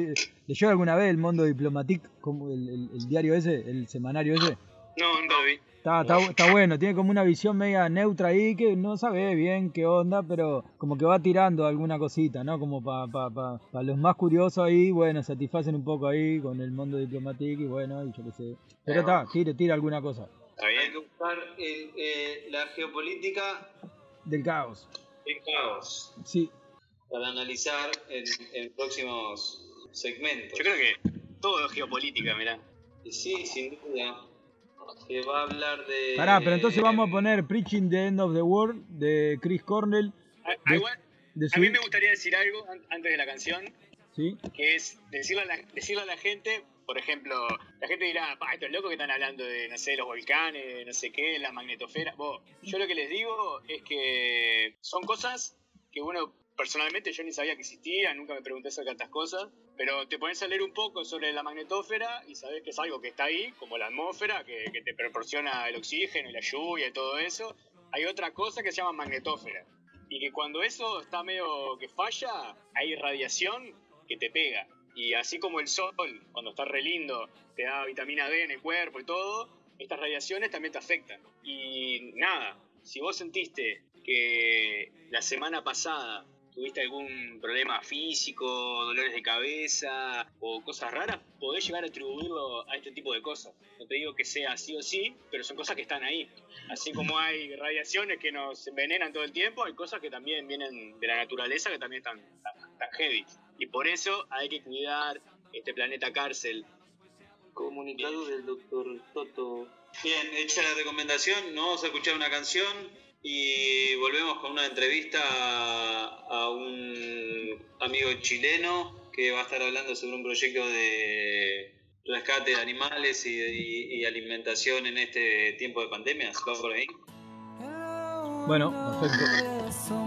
[SPEAKER 1] ¿Leyó alguna vez el Mundo Diplomatique, como el, el, diario ese, el semanario ese?
[SPEAKER 4] No, no vi.
[SPEAKER 1] Está, está, está, bueno, tiene como una visión media neutra ahí que no sabe bien qué onda, pero como que va tirando alguna cosita, ¿no? Como para pa, pa, pa los más curiosos ahí, bueno, satisfacen un poco ahí con el mundo diplomático y bueno, y yo qué sé. Pero está, tira, tira alguna cosa.
[SPEAKER 2] Hay que buscar el, eh, la geopolítica
[SPEAKER 1] del caos.
[SPEAKER 2] El caos.
[SPEAKER 1] Sí.
[SPEAKER 2] Para analizar en, en, próximos segmentos.
[SPEAKER 4] Yo creo que todo es geopolítica, mirá.
[SPEAKER 2] Sí, sin duda. Que va a hablar de.
[SPEAKER 1] Pará, pero entonces vamos a poner Preaching the End of the World de Chris Cornell.
[SPEAKER 4] A, ah, de a mí me gustaría decir algo antes de la canción.
[SPEAKER 1] Sí.
[SPEAKER 4] Que es decirle a la, decirle a la gente, por ejemplo, la gente dirá, pa, estos locos que están hablando de, no sé, los volcanes, no sé qué, la magnetosfera. Yo lo que les digo es que son cosas que uno, personalmente, yo ni sabía que existían, nunca me pregunté acerca de estas cosas, pero te pones a leer un poco sobre la magnetosfera y sabes que es algo que está ahí, como la atmósfera, que, que te proporciona el oxígeno y la lluvia y todo eso. Hay otra cosa que se llama magnetosfera. Y que cuando eso está medio que falla, hay radiación que te pega. Y así como el sol, cuando está re lindo, te da vitamina D en el cuerpo y todo, estas radiaciones también te afectan. Y nada, si vos sentiste que la semana pasada tuviste algún problema físico, dolores de cabeza o cosas raras, podés llegar a atribuirlo a este tipo de cosas. No te digo que sea sí o sí, pero son cosas que están ahí. Así como hay radiaciones que nos envenenan todo el tiempo, hay cosas que también vienen de la naturaleza que también están, están, están heavy. Y por eso hay que cuidar este planeta cárcel.
[SPEAKER 3] Comunicado Bien. del doctor Toto.
[SPEAKER 2] Bien, hecha la recomendación, nos vamos a escuchar una canción y volvemos con una entrevista a un amigo chileno que va a estar hablando sobre un proyecto de rescate de animales y, alimentación en este tiempo de pandemia. ¿Va por ahí?
[SPEAKER 1] Bueno, perfecto.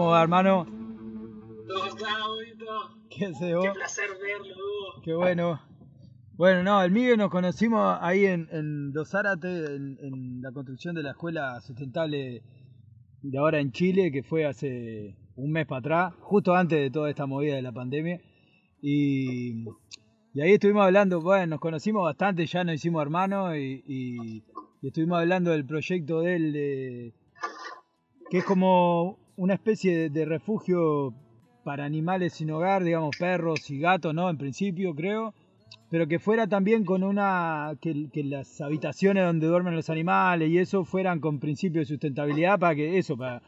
[SPEAKER 1] ¿Cómo va, hermano?
[SPEAKER 4] ¿Cómo Huguito?
[SPEAKER 1] ¿Qué haces vos?
[SPEAKER 4] Qué placer verlo, Hugo.
[SPEAKER 1] Qué bueno. Bueno, no, el Miguel nos conocimos ahí en, en Dos Zárate, en, en la construcción de la escuela sustentable de ahora en Chile, que fue hace un mes para atrás, justo antes de toda esta movida de la pandemia. Y, y ahí estuvimos hablando, bueno, nos conocimos bastante, ya nos hicimos hermanos y, y- y estuvimos hablando del proyecto de él, de, que es como una especie de, refugio para animales sin hogar, digamos perros y gatos, ¿no? En principio, creo. Pero que fuera también con una. Que, las habitaciones donde duermen los animales y eso fueran con principios de sustentabilidad para que eso, para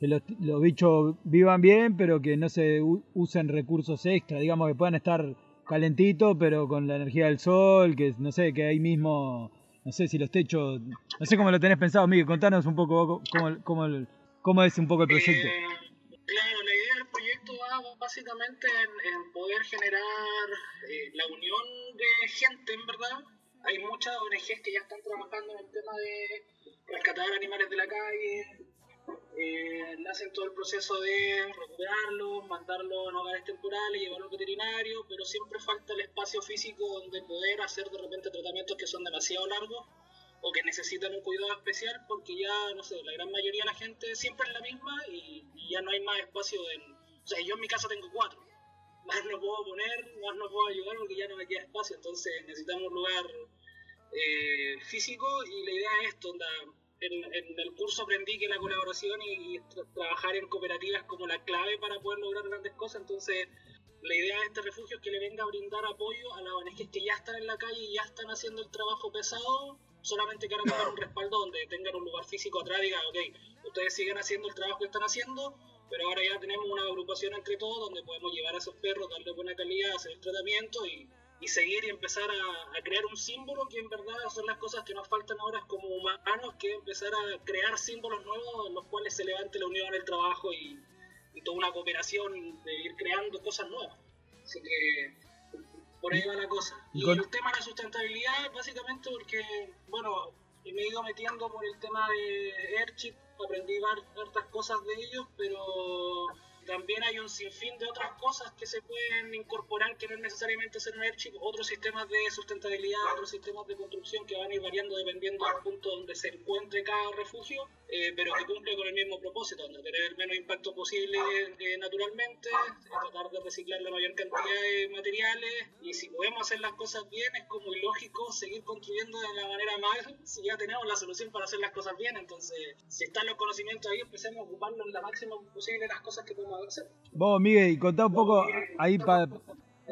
[SPEAKER 1] que los, bichos vivan bien, pero que no se usen recursos extra, digamos que puedan estar calentitos, pero con la energía del sol, que no sé, que ahí mismo. No sé si los techos. No sé cómo lo tenés pensado, Miguel. Contanos un poco cómo, cómo, cómo es un poco el proyecto.
[SPEAKER 4] Eh, claro, la idea del proyecto va
[SPEAKER 6] básicamente en, poder generar eh, la unión de gente, en verdad. Hay muchas ONGs que ya están trabajando en el tema de rescatar animales de la calle, eh, hacen todo el proceso de recuperarlos, mandarlos a hogares temporales, llevarlos al veterinario, pero siempre falta el espacio físico donde poder hacer de repente tratamientos que son demasiado largos o que necesitan un cuidado especial porque ya, no sé, la gran mayoría de la gente siempre es la misma y, ya no hay más espacio en... O sea, yo en mi casa tengo cuatro. Más no puedo poner, más no puedo ayudar porque ya no me queda espacio. Entonces necesitamos un lugar eh, físico y la idea es esto, en, el curso aprendí que la colaboración y, y tra trabajar en cooperativas como la clave para poder lograr grandes cosas. Entonces la idea de este refugio es que le venga a brindar apoyo a las ONGs que ya están en la calle y ya están haciendo el trabajo pesado solamente ahora tengan un respaldo donde tengan un lugar físico atrás y digan, ok, ustedes siguen haciendo el trabajo que están haciendo, pero ahora ya tenemos una agrupación entre todos donde podemos llevar a esos perros, darle buena calidad, hacer el tratamiento y, y seguir y empezar a, crear un símbolo que en verdad son las cosas que nos faltan ahora como humanos, que empezar a crear símbolos nuevos en los cuales se levante la unión, el trabajo y, y toda una cooperación de ir creando cosas nuevas. Así que por ahí va la cosa. Y con... el tema de la sustentabilidad, básicamente porque, bueno, me he ido metiendo por el tema de Airchip, aprendí hartas cosas de ellos, pero también hay un sinfín de otras cosas que se pueden incorporar que no es necesariamente ser un Airchip, otros sistemas de sustentabilidad, otros sistemas de construcción que van a ir variando dependiendo del punto donde se encuentre cada refugio, eh, pero que cumple con el mismo propósito, de tener el menos impacto posible eh, naturalmente, tratar de reciclar la mayor cantidad de materiales y si podemos hacer las cosas bien es como ilógico seguir construyendo de la manera mal si ya tenemos la solución para hacer las cosas bien, entonces si están los conocimientos ahí empecemos a ocuparlos en la máxima posible las cosas que podemos.
[SPEAKER 1] Vos Miguel, contá un poco ahí para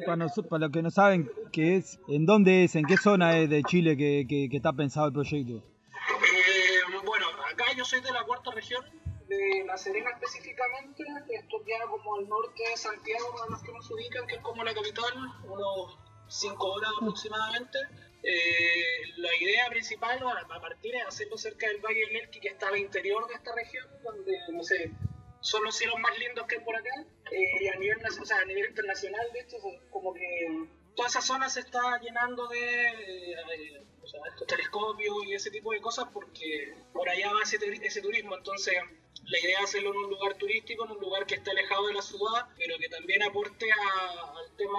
[SPEAKER 1] para pa los que no saben qué es, en dónde es, en qué zona es de Chile que, que, que está pensado el proyecto.
[SPEAKER 6] Eh, bueno, acá yo soy de la cuarta región, de La Serena específicamente, esto queda como al norte de Santiago, para los que nos ubican, que es como la capital, unos 5 horas aproximadamente. Eh, la idea principal a partir es hacerlo cerca del Valle del Elqui, que está al interior de esta región, donde, no sé, son los cielos más lindos que hay por acá. Eh, a nivel, o sea, a nivel internacional, de hecho, como que toda esa zona se está llenando de, eh, o sea, estos telescopios y ese tipo de cosas porque por allá va ese, ese turismo. Entonces, la idea es hacerlo en un lugar turístico, en un lugar que esté alejado de la ciudad, pero que también aporte a, al tema,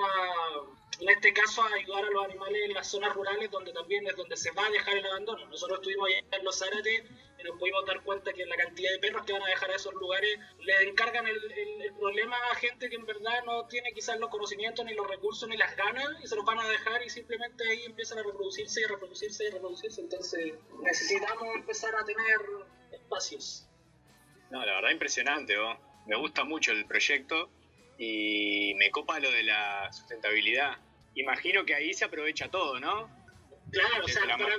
[SPEAKER 6] en este caso, ayudar a los animales en las zonas rurales, donde también es donde se va a dejar el abandono. Nosotros estuvimos allá en los Zárate y nos pudimos dar cuenta que la cantidad de perros que van a dejar a esos lugares le encargan el, el, el problema a gente que en verdad no tiene quizás los conocimientos, ni los recursos, ni las ganas, y se los van a dejar y simplemente ahí empiezan a reproducirse y reproducirse y reproducirse. Entonces necesitamos empezar a tener espacios.
[SPEAKER 4] No, la verdad impresionante, ¿no? me gusta mucho el proyecto y me copa lo de la sustentabilidad. Imagino que ahí se aprovecha todo, ¿no?
[SPEAKER 6] Claro, desde o sea, para...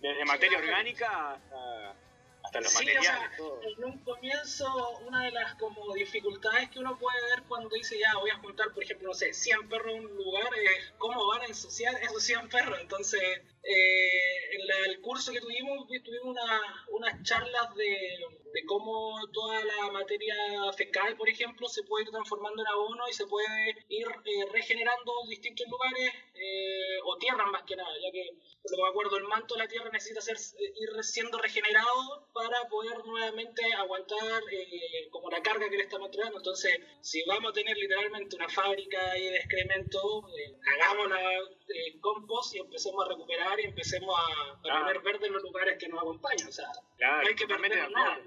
[SPEAKER 4] desde materia sí, orgánica hasta, hasta los
[SPEAKER 6] sí,
[SPEAKER 4] materiales.
[SPEAKER 6] O sea, en un comienzo, una de las como dificultades que uno puede ver cuando dice ya voy a juntar, por ejemplo, no sé, 100 perros en un lugar, es cómo van a ensuciar esos 100 perros. Entonces, eh, en la, el curso que tuvimos, tuvimos una, unas charlas de, de, cómo toda la materia fecal, por ejemplo, se puede ir transformando en abono y se puede ir eh, regenerando distintos lugares eh, o tierras más que nada, ya que, por lo que me acuerdo, el manto de la tierra necesita ser, ir siendo regenerado para poder nuevamente aguantar eh, como la carga que le estamos entregando. Entonces, si vamos a tener literalmente una fábrica de excremento, hagámosla compost y empecemos a recuperar y empecemos a, a
[SPEAKER 4] Claro.
[SPEAKER 6] poner verde en los lugares que nos acompañan. O sea,
[SPEAKER 4] Claro,
[SPEAKER 6] no hay que perder
[SPEAKER 4] de
[SPEAKER 6] nada.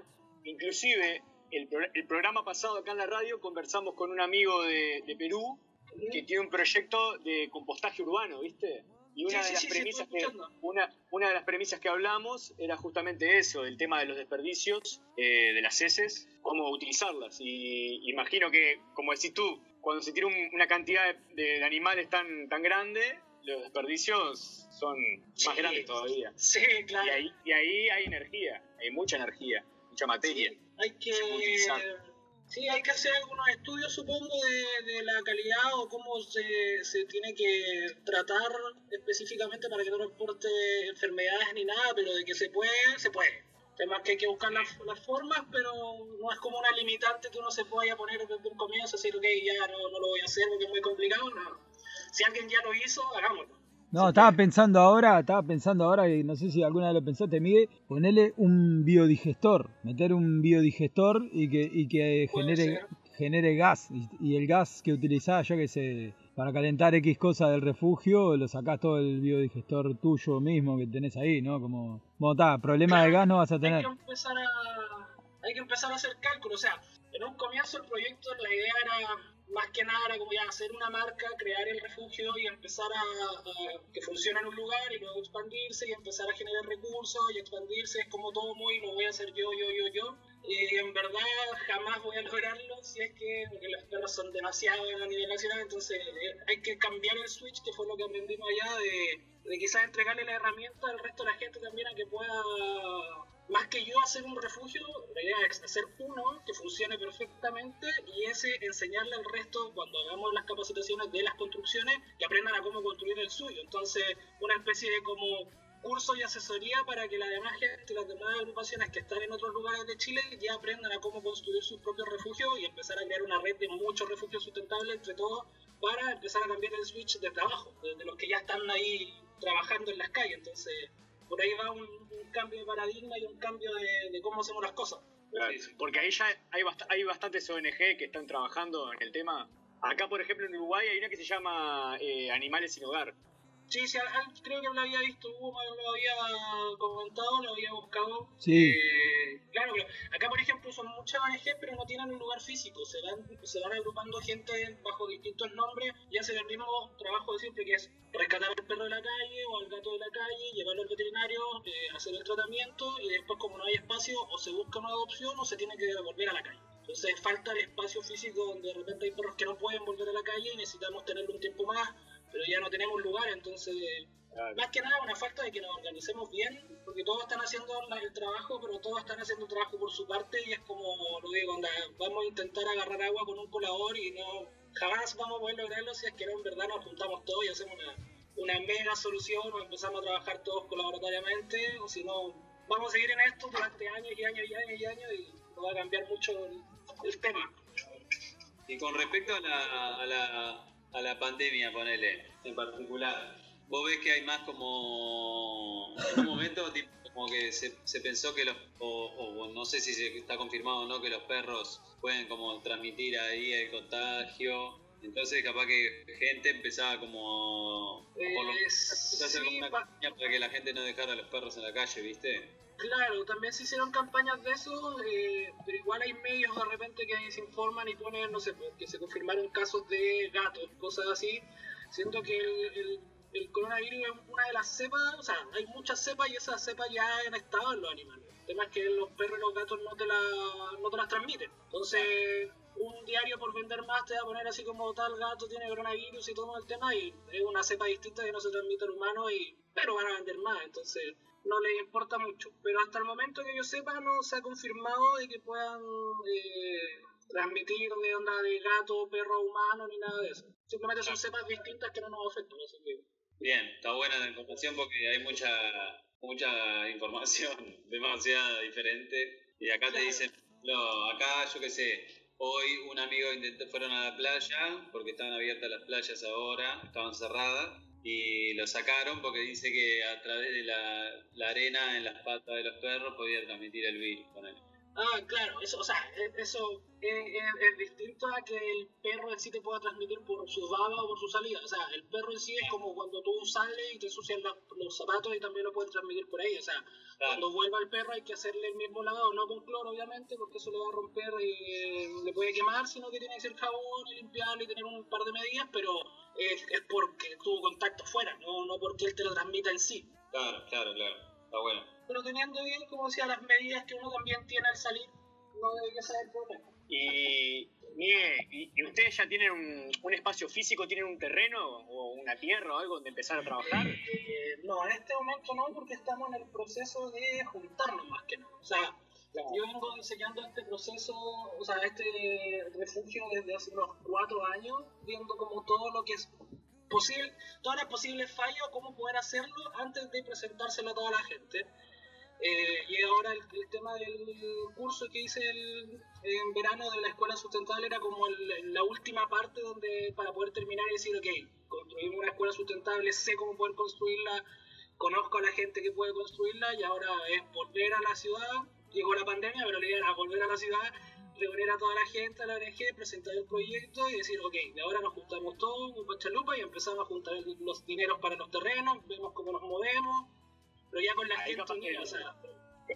[SPEAKER 4] Inclusive, el, pro- el programa pasado acá en la radio conversamos con un amigo de, de Perú que tiene un proyecto de compostaje urbano, ¿viste? Y una
[SPEAKER 6] Sí,
[SPEAKER 4] de las
[SPEAKER 6] sí,
[SPEAKER 4] premisas que una, una de las premisas que hablamos era justamente eso, el tema de los desperdicios eh, de las heces, cómo utilizarlas. Y imagino que, como decís tú, cuando se un- una cantidad de, de animales tan, tan grande, los desperdicios son más grandes todavía.
[SPEAKER 6] Sí, claro.
[SPEAKER 4] Y ahí, y ahí hay energía, hay mucha energía, mucha materia.
[SPEAKER 6] Hay que sí, hay que hacer algunos estudios, supongo, de, de la calidad o cómo se, se tiene que tratar específicamente para que no nos porte enfermedades ni nada, pero de que se puede, se puede. Además que hay que buscar las, las, formas, pero no es como una limitante que uno se vaya a poner desde un comienzo, decir, ok, ya no, no, lo voy a hacer porque es muy complicado, no. Si alguien ya lo hizo, hagámoslo.
[SPEAKER 1] No, estaba pensando ahora, estaba pensando ahora, y no sé si alguna vez lo pensaste, Miguel, ponerle un biodigestor, meter un biodigestor y que, y que genere, genere gas. Y, y, el gas que utilizás, yo que sé, para calentar X cosa del refugio, lo sacás todo el biodigestor tuyo mismo que tenés ahí, ¿no? Como, bueno, está, problema
[SPEAKER 6] Claro,
[SPEAKER 1] de gas no vas a tener.
[SPEAKER 6] Hay que empezar a, hay que empezar a hacer cálculos. O sea, en un comienzo el proyecto, la idea era más que nada era como ya hacer una marca, crear el refugio y empezar a, a que funcione en un lugar y luego expandirse y empezar a generar recursos y expandirse. Es como todo muy, lo voy a hacer yo, yo, yo, yo. Y en verdad jamás voy a lograrlo si es que porque los perros son demasiado a nivel nacional, entonces eh, hay que cambiar el switch, que fue lo que aprendimos allá, de, de quizás entregarle la herramienta al resto de la gente también a que pueda más que yo hacer un refugio, la idea es hacer uno que funcione perfectamente y ese enseñarle al resto cuando hagamos las capacitaciones de las construcciones que aprendan a cómo construir el suyo. Entonces, una especie de como curso y asesoría para que la demás gente, las demás agrupaciones que están en otros lugares de Chile ya aprendan a cómo construir sus propios refugios y empezar a crear una red de muchos refugios sustentables entre todos para empezar a cambiar el switch de trabajo, de, los que ya están ahí trabajando en las calles. Entonces, por ahí va un, un, cambio de paradigma y un cambio de, de cómo hacemos las cosas.
[SPEAKER 4] Claro, porque ahí ya hay, bast hay bastantes ONG que están trabajando en el tema. Acá, por ejemplo, en Uruguay hay una que se llama eh, Animales sin Hogar.
[SPEAKER 6] Sí, sí, creo que lo había visto, Hugo lo había comentado, lo había buscado.
[SPEAKER 1] Sí.
[SPEAKER 6] Eh, claro, pero acá, por ejemplo, son muchas ONG, pero no tienen un lugar físico. Se van, se van agrupando gente bajo distintos nombres y hacen el mismo trabajo de siempre, que es rescatar al perro de la calle o al gato de la calle, llevarlo al veterinario, eh, hacer el tratamiento y después, como no hay espacio, o se busca una adopción o se tiene que devolver a la calle. Entonces, falta el espacio físico donde de repente hay perros que no pueden volver a la calle y necesitamos tenerlo un tiempo más pero ya no tenemos lugar, entonces claro. más que nada una falta de que nos organicemos bien, porque todos están haciendo el trabajo, pero todos están haciendo el trabajo por su parte y es como lo digo, onda, vamos a intentar agarrar agua con un colador y no jamás vamos a poder lograrlo si es que no en verdad nos juntamos todos y hacemos una, una mega solución o empezamos a trabajar todos colaboratoriamente, o si no, vamos a seguir en esto durante años y años y años y años y no va a cambiar mucho el, el tema.
[SPEAKER 2] Y con respecto a la, a la a la pandemia, ponele, en particular. Vos ves que hay más como. En un momento, tipo, como que se, se pensó que los. O, o, no sé si se está confirmado o no, que los perros pueden como transmitir ahí el contagio. Entonces, capaz que gente empezaba como.
[SPEAKER 6] Eh,
[SPEAKER 2] por lo,
[SPEAKER 6] sí,
[SPEAKER 2] hacer como una campaña para que la gente no dejara a los perros en la calle, ¿viste?
[SPEAKER 6] Claro, también se hicieron campañas de eso, eh, pero igual hay medios de repente que se informan y ponen, no sé, que se confirmaron casos de gatos, cosas así. Siento que el, el, el coronavirus es una de las cepas, o sea, hay muchas cepas y esas cepas ya han estado en los animales. El tema es que los perros y los gatos no te, la, no te las transmiten. Entonces, un diario por vender más te va a poner así como tal gato tiene coronavirus y todo el tema, y es una cepa distinta que no se transmite al humano, y, pero van a vender más. Entonces, no les importa mucho. Pero hasta el momento que yo sepa no se ha confirmado de que puedan eh, transmitir de onda de gato, perro, humano, ni nada de eso. Simplemente son cepas distintas que no nos afectan. Así que...
[SPEAKER 2] Bien, está buena la información porque hay mucha mucha información demasiada diferente. Y acá te dicen, no, acá yo qué sé, hoy un amigo intentó, fueron a la playa porque estaban abiertas las playas ahora, estaban cerradas y lo sacaron porque dice que a través de la, arena en las patas de los perros podía transmitir el virus con él.
[SPEAKER 6] Ah, claro, eso, o sea, eso es, es, es, distinto a que el perro en sí te pueda transmitir por su baba o por su salida. O sea, el perro en sí es como cuando tú sales y te ensucian los, los zapatos y también lo puedes transmitir por ahí. O sea, claro. cuando vuelva el perro hay que hacerle el mismo lavado, no con cloro obviamente, porque eso le va a romper y eh, le puede quemar, sino que tiene que ser jabón y limpiarlo y tener un par de medidas, pero es, es porque tuvo contacto fuera, no, no porque él te lo transmita en sí.
[SPEAKER 2] Claro, claro, claro. Está bueno
[SPEAKER 6] pero teniendo bien, como decía, las medidas que uno también tiene al salir, no debería ser problema.
[SPEAKER 4] Y, Miguel, ¿y ustedes ya tienen un, un, espacio físico, tienen un terreno o una tierra o algo donde empezar a trabajar?
[SPEAKER 6] Eh, no, en este momento no, porque estamos en el proceso de juntarnos más que no. O sea, claro. yo vengo diseñando este proceso, o sea, este refugio desde hace unos cuatro años, viendo como todo lo que es posible, todas las posibles fallas, cómo poder hacerlo antes de presentárselo a toda la gente. Eh, y ahora el, tema del curso que hice el- en verano de la escuela sustentable era como el- la última parte donde para poder terminar y decir, ok, construimos una escuela sustentable, sé cómo poder construirla, conozco a la gente que puede construirla y ahora es volver a la ciudad. Llegó la pandemia, pero la idea era volver a la ciudad, reunir a toda la gente, a la ONG, presentar el proyecto y decir, ok, de ahora nos juntamos todos con Pachalupa y empezamos a juntar los dineros para los terrenos, vemos cómo nos movemos, pero ya con la
[SPEAKER 4] Ahí
[SPEAKER 6] gente
[SPEAKER 4] capaz que-
[SPEAKER 6] o sea,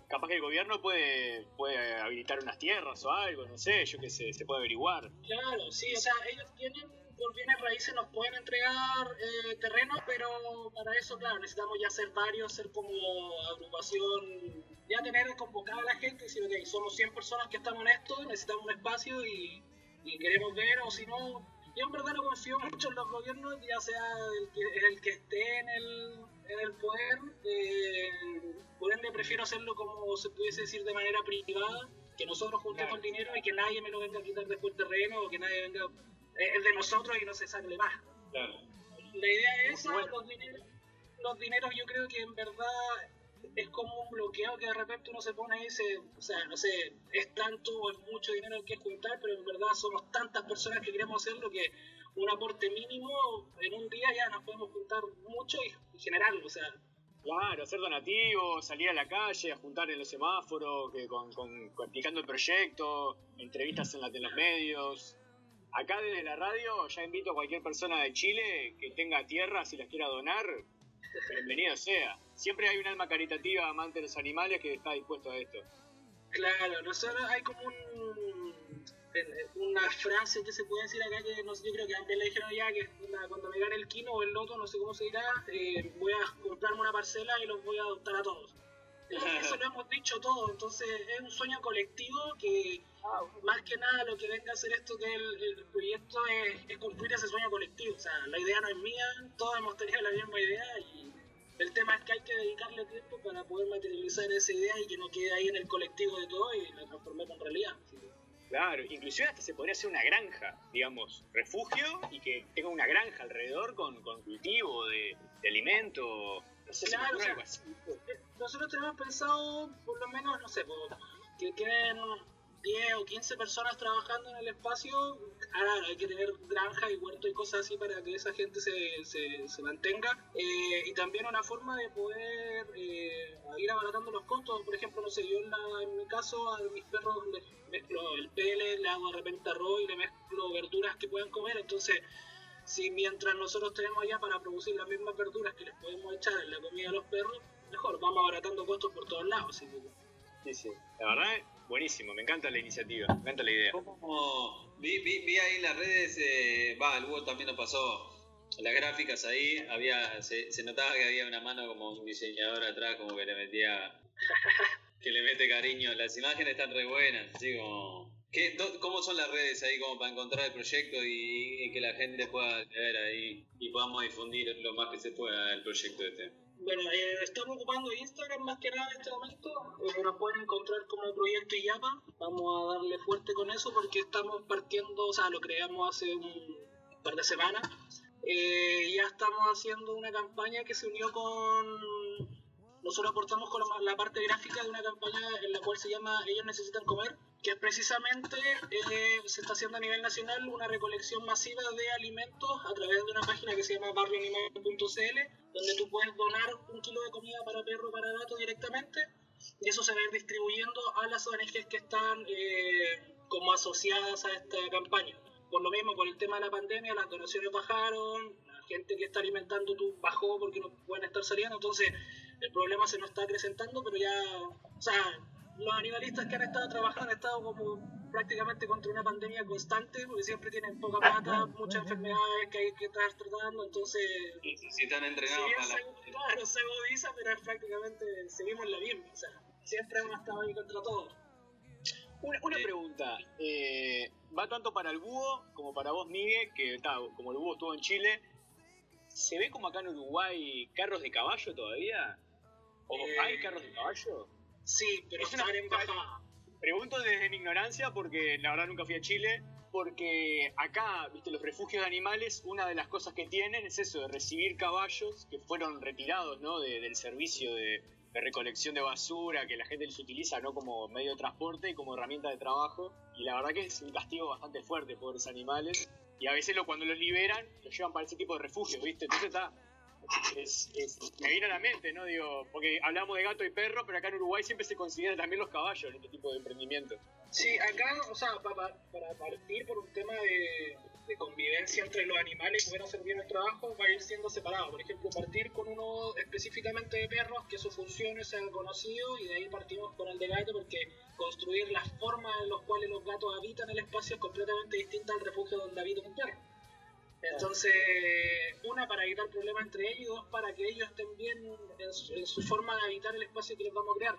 [SPEAKER 4] Capaz que el gobierno puede, puede habilitar unas tierras o algo, no sé, yo qué sé, se puede averiguar.
[SPEAKER 6] Claro, sí, o sea, ellos tienen, por bienes raíces nos pueden entregar eh, terrenos, pero para eso, claro, necesitamos ya ser varios, ser como agrupación, ya tener convocada a la gente y decir, ok, somos 100 personas que estamos en esto, necesitamos un espacio y, y queremos ver, o si no, yo en verdad no confío mucho en los gobiernos, ya sea el que, el que esté en el, en el poder, eh, por ende prefiero hacerlo como se pudiese decir de manera privada, que nosotros juntemos
[SPEAKER 4] Claro.
[SPEAKER 6] el dinero y que nadie me lo venga a quitar después el terreno o que nadie venga eh, es de nosotros y no se saque más.
[SPEAKER 2] Claro.
[SPEAKER 6] La idea es esa,
[SPEAKER 4] Bueno.
[SPEAKER 6] los, dineros, los dineros yo creo que en verdad es como un bloqueo que de repente uno se pone y dice, o sea, no sé, es tanto o es mucho dinero el que juntar, pero en verdad somos tantas personas que queremos hacerlo que un aporte mínimo en un día ya nos podemos juntar mucho y, y generarlo, o sea,
[SPEAKER 4] Claro, hacer donativos, salir a la calle, a juntar en los semáforos, que con, con, el proyecto, entrevistas en, la- en los medios. Acá desde la radio ya invito a cualquier persona de Chile que tenga tierra, si las quiera donar, bienvenido sea. Siempre hay un alma caritativa amante de los animales que está dispuesto a esto.
[SPEAKER 6] Claro, nosotros hay como un, una frase que se puede decir acá que no sé, yo creo que antes le dijeron ya que cuando me gane el quino o el loto, no sé cómo se dirá, eh, voy a comprarme una parcela y los voy a adoptar a todos. Eso lo hemos dicho todos, entonces es un sueño colectivo que más que nada lo que venga a hacer esto que el, el proyecto es, es cumplir ese sueño colectivo. O sea, la idea no es mía, todos hemos tenido la misma idea y el tema es que hay que dedicarle tiempo para poder materializar esa idea y que no quede ahí en el colectivo de todo y la transformemos en realidad. Que,
[SPEAKER 4] Claro, inclusive hasta se podría hacer una granja, digamos, refugio y que tenga una granja alrededor con, con cultivo de, de alimento. No sé,
[SPEAKER 6] Claro, o
[SPEAKER 4] algo así.
[SPEAKER 6] Nosotros tenemos pensado, por lo menos, no sé, que queden 10 o 15 personas trabajando en el espacio. Ahora hay que tener granja y huerto y cosas así para que esa gente se, se, se mantenga. Eh, y también una forma de poder eh, ir abaratando los costos. Por ejemplo, no sé, yo en, la- en mi caso a mis perros les mezclo el pele, le hago de repente arroz y le mezclo verduras que puedan comer. Entonces, si mientras nosotros tenemos ya para producir las mismas verduras que les podemos echar en la comida a los perros, mejor, vamos abaratando costos por todos lados. Que,
[SPEAKER 4] Sí, sí. La verdad, buenísimo, me encanta la iniciativa, me encanta la idea.
[SPEAKER 2] ¿Cómo? Vi, vi, vi ahí en las redes, eh, va, el Hugo también nos pasó las gráficas ahí, había, se, se notaba que había una mano como un diseñador atrás, como que le metía, que le mete cariño. Las imágenes están re buenas, así como... ¿Qué, do- ¿Cómo son las redes ahí como para encontrar el proyecto y, y que la gente pueda ver ahí y podamos difundir lo más que se pueda el proyecto este?
[SPEAKER 6] Bueno, eh, estamos ocupando Instagram más que nada en este momento. Eh, nos pueden encontrar como Proyecto IAPA. Vamos a darle fuerte con eso porque estamos partiendo, o sea, lo creamos hace un par de semanas. Eh, ya estamos haciendo una campaña que se unió con. Nosotros aportamos con la parte gráfica de una campaña en la cual se llama Ellos Necesitan Comer, que precisamente eh, se está haciendo a nivel nacional una recolección masiva de alimentos a través de una página que se llama barrioanimal.cl, donde tú puedes donar un kilo de comida para perro para gato directamente, y eso se va a ir distribuyendo a las ONGs que están eh, como asociadas a esta campaña. Por lo mismo, por el tema de la pandemia, las donaciones bajaron, la gente que está alimentando tú bajó porque no pueden estar saliendo, entonces el problema se nos está acrecentando, pero ya, o sea, los animalistas que han estado trabajando han estado como prácticamente contra una pandemia constante, porque siempre tienen poca plata, muchas enfermedades que hay que estar tratando, entonces
[SPEAKER 2] Si están
[SPEAKER 6] si
[SPEAKER 2] para
[SPEAKER 6] se,
[SPEAKER 2] la...
[SPEAKER 6] claro, se agudiza, pero es prácticamente seguimos la misma, o sea, siempre hemos estado ahí contra todo.
[SPEAKER 4] Una, una pregunta, eh, va tanto para el búho como para vos, Miguel, que está, como el búho estuvo en Chile. ¿Se ve como acá en Uruguay carros de caballo todavía? ¿O
[SPEAKER 6] Eh,
[SPEAKER 4] hay carros de caballo?
[SPEAKER 6] Sí, pero
[SPEAKER 4] Es una-
[SPEAKER 6] en bajada.
[SPEAKER 4] Pregunto desde mi ignorancia porque la verdad nunca fui a Chile. Porque acá, viste, los refugios de animales, una de las cosas que tienen es eso, de recibir caballos que fueron retirados ¿no? de- del servicio de, recolección de basura, que la gente los utiliza no como medio de transporte y como herramienta de trabajo. Y la verdad que es un castigo bastante fuerte, pobres animales. Y a veces lo, cuando los liberan, los llevan para ese tipo de refugio, ¿viste? Entonces está. Es, es- me viene a la mente, ¿no? Digo, porque hablamos de gato y perro, pero acá en Uruguay siempre se consideran también los caballos en este tipo de emprendimiento.
[SPEAKER 6] Sí, acá, o sea, pa- pa- para partir por un tema de, convivencia entre los animales y poder hacer bien el trabajo, va a ir siendo separado. Por ejemplo, partir con uno específicamente de perros, que su función sea conocido, y de ahí partimos con el de gato, porque construir las formas en las cuales los gatos habitan el espacio es completamente distinta al refugio donde habita un perro. Entonces, una para evitar problemas entre ellos, y dos para que ellos estén bien en su, forma de habitar el espacio que les vamos a crear.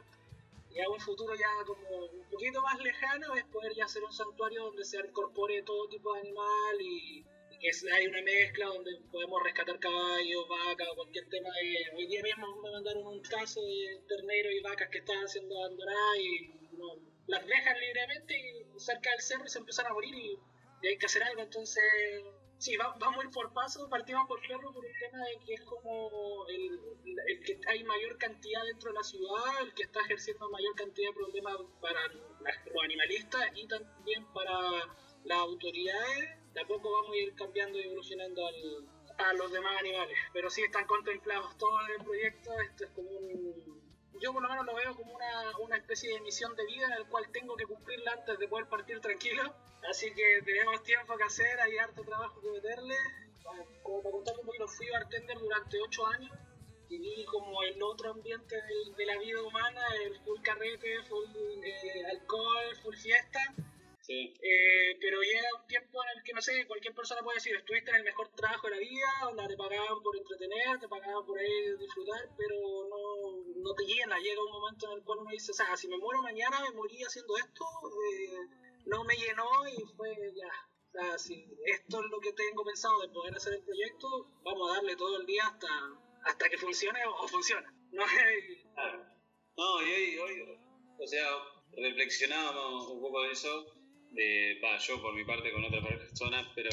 [SPEAKER 6] Y a un futuro ya como un poquito más lejano es poder ya hacer un santuario donde se incorpore todo tipo de animal y, que hay una mezcla donde podemos rescatar caballos, vacas, cualquier tema. De, hoy día mismo me mandaron un caso de terneros y vacas que estaban siendo abandonadas y no, las dejan libremente y cerca del cerro y se empiezan a morir y hay que hacer algo. Entonces, sí, va- vamos a ir por paso, partimos por perro por un tema de que es como el, el que hay mayor cantidad dentro de la ciudad, el que está ejerciendo mayor cantidad de problemas para los animalistas y también para las autoridades. De a poco vamos a ir cambiando y evolucionando al- a los demás animales. Pero sí están contemplados todos en el proyecto. Esto es como un. Yo por lo menos lo veo como una, una especie de misión de vida en el cual tengo que cumplirla antes de poder partir tranquilo. Así que tenemos tiempo que hacer, hay harto trabajo que meterle. Ah, Como para contar un poquito, fui bartender durante 8 años viví como el otro ambiente del- de, la vida humana, el full carrete, full eh, alcohol, full fiesta. Eh, pero llega un tiempo en el que, no sé, cualquier persona puede decir, estuviste en el mejor trabajo de la vida, onda, te pagaban por entretener, te pagaban por ahí disfrutar, pero no, no te llena. Llega un momento en el cual uno dice, o sea, si me muero mañana, me morí haciendo esto, eh, no me llenó y fue ya. O sea, si esto es lo que tengo pensado de poder hacer el proyecto, vamos a darle todo el día hasta, hasta que funcione o, o funciona. No.
[SPEAKER 2] No, y hoy, hoy, o sea, reflexionábamos un poco de eso, va, yo por mi parte con otras personas, pero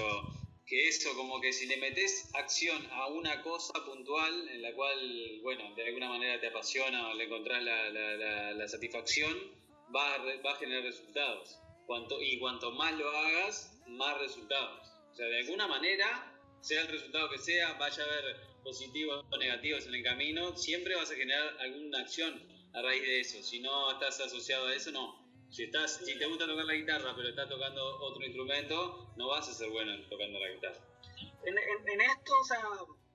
[SPEAKER 2] que eso, como que si le metes acción a una cosa puntual en la cual, bueno, de alguna manera te apasiona o le encontrás la, la- la- la satisfacción, va a, va a generar resultados. Cuanto, y cuanto más lo hagas, más resultados. O sea, de alguna manera, sea el resultado que sea, vaya a haber positivos o negativos en el camino, siempre vas a generar alguna acción a raíz de eso. Si no estás asociado a eso, no. Si, estás, si te gusta tocar la guitarra, pero estás tocando otro instrumento, no vas a ser bueno tocando la guitarra.
[SPEAKER 6] en, en- en esto, o sea,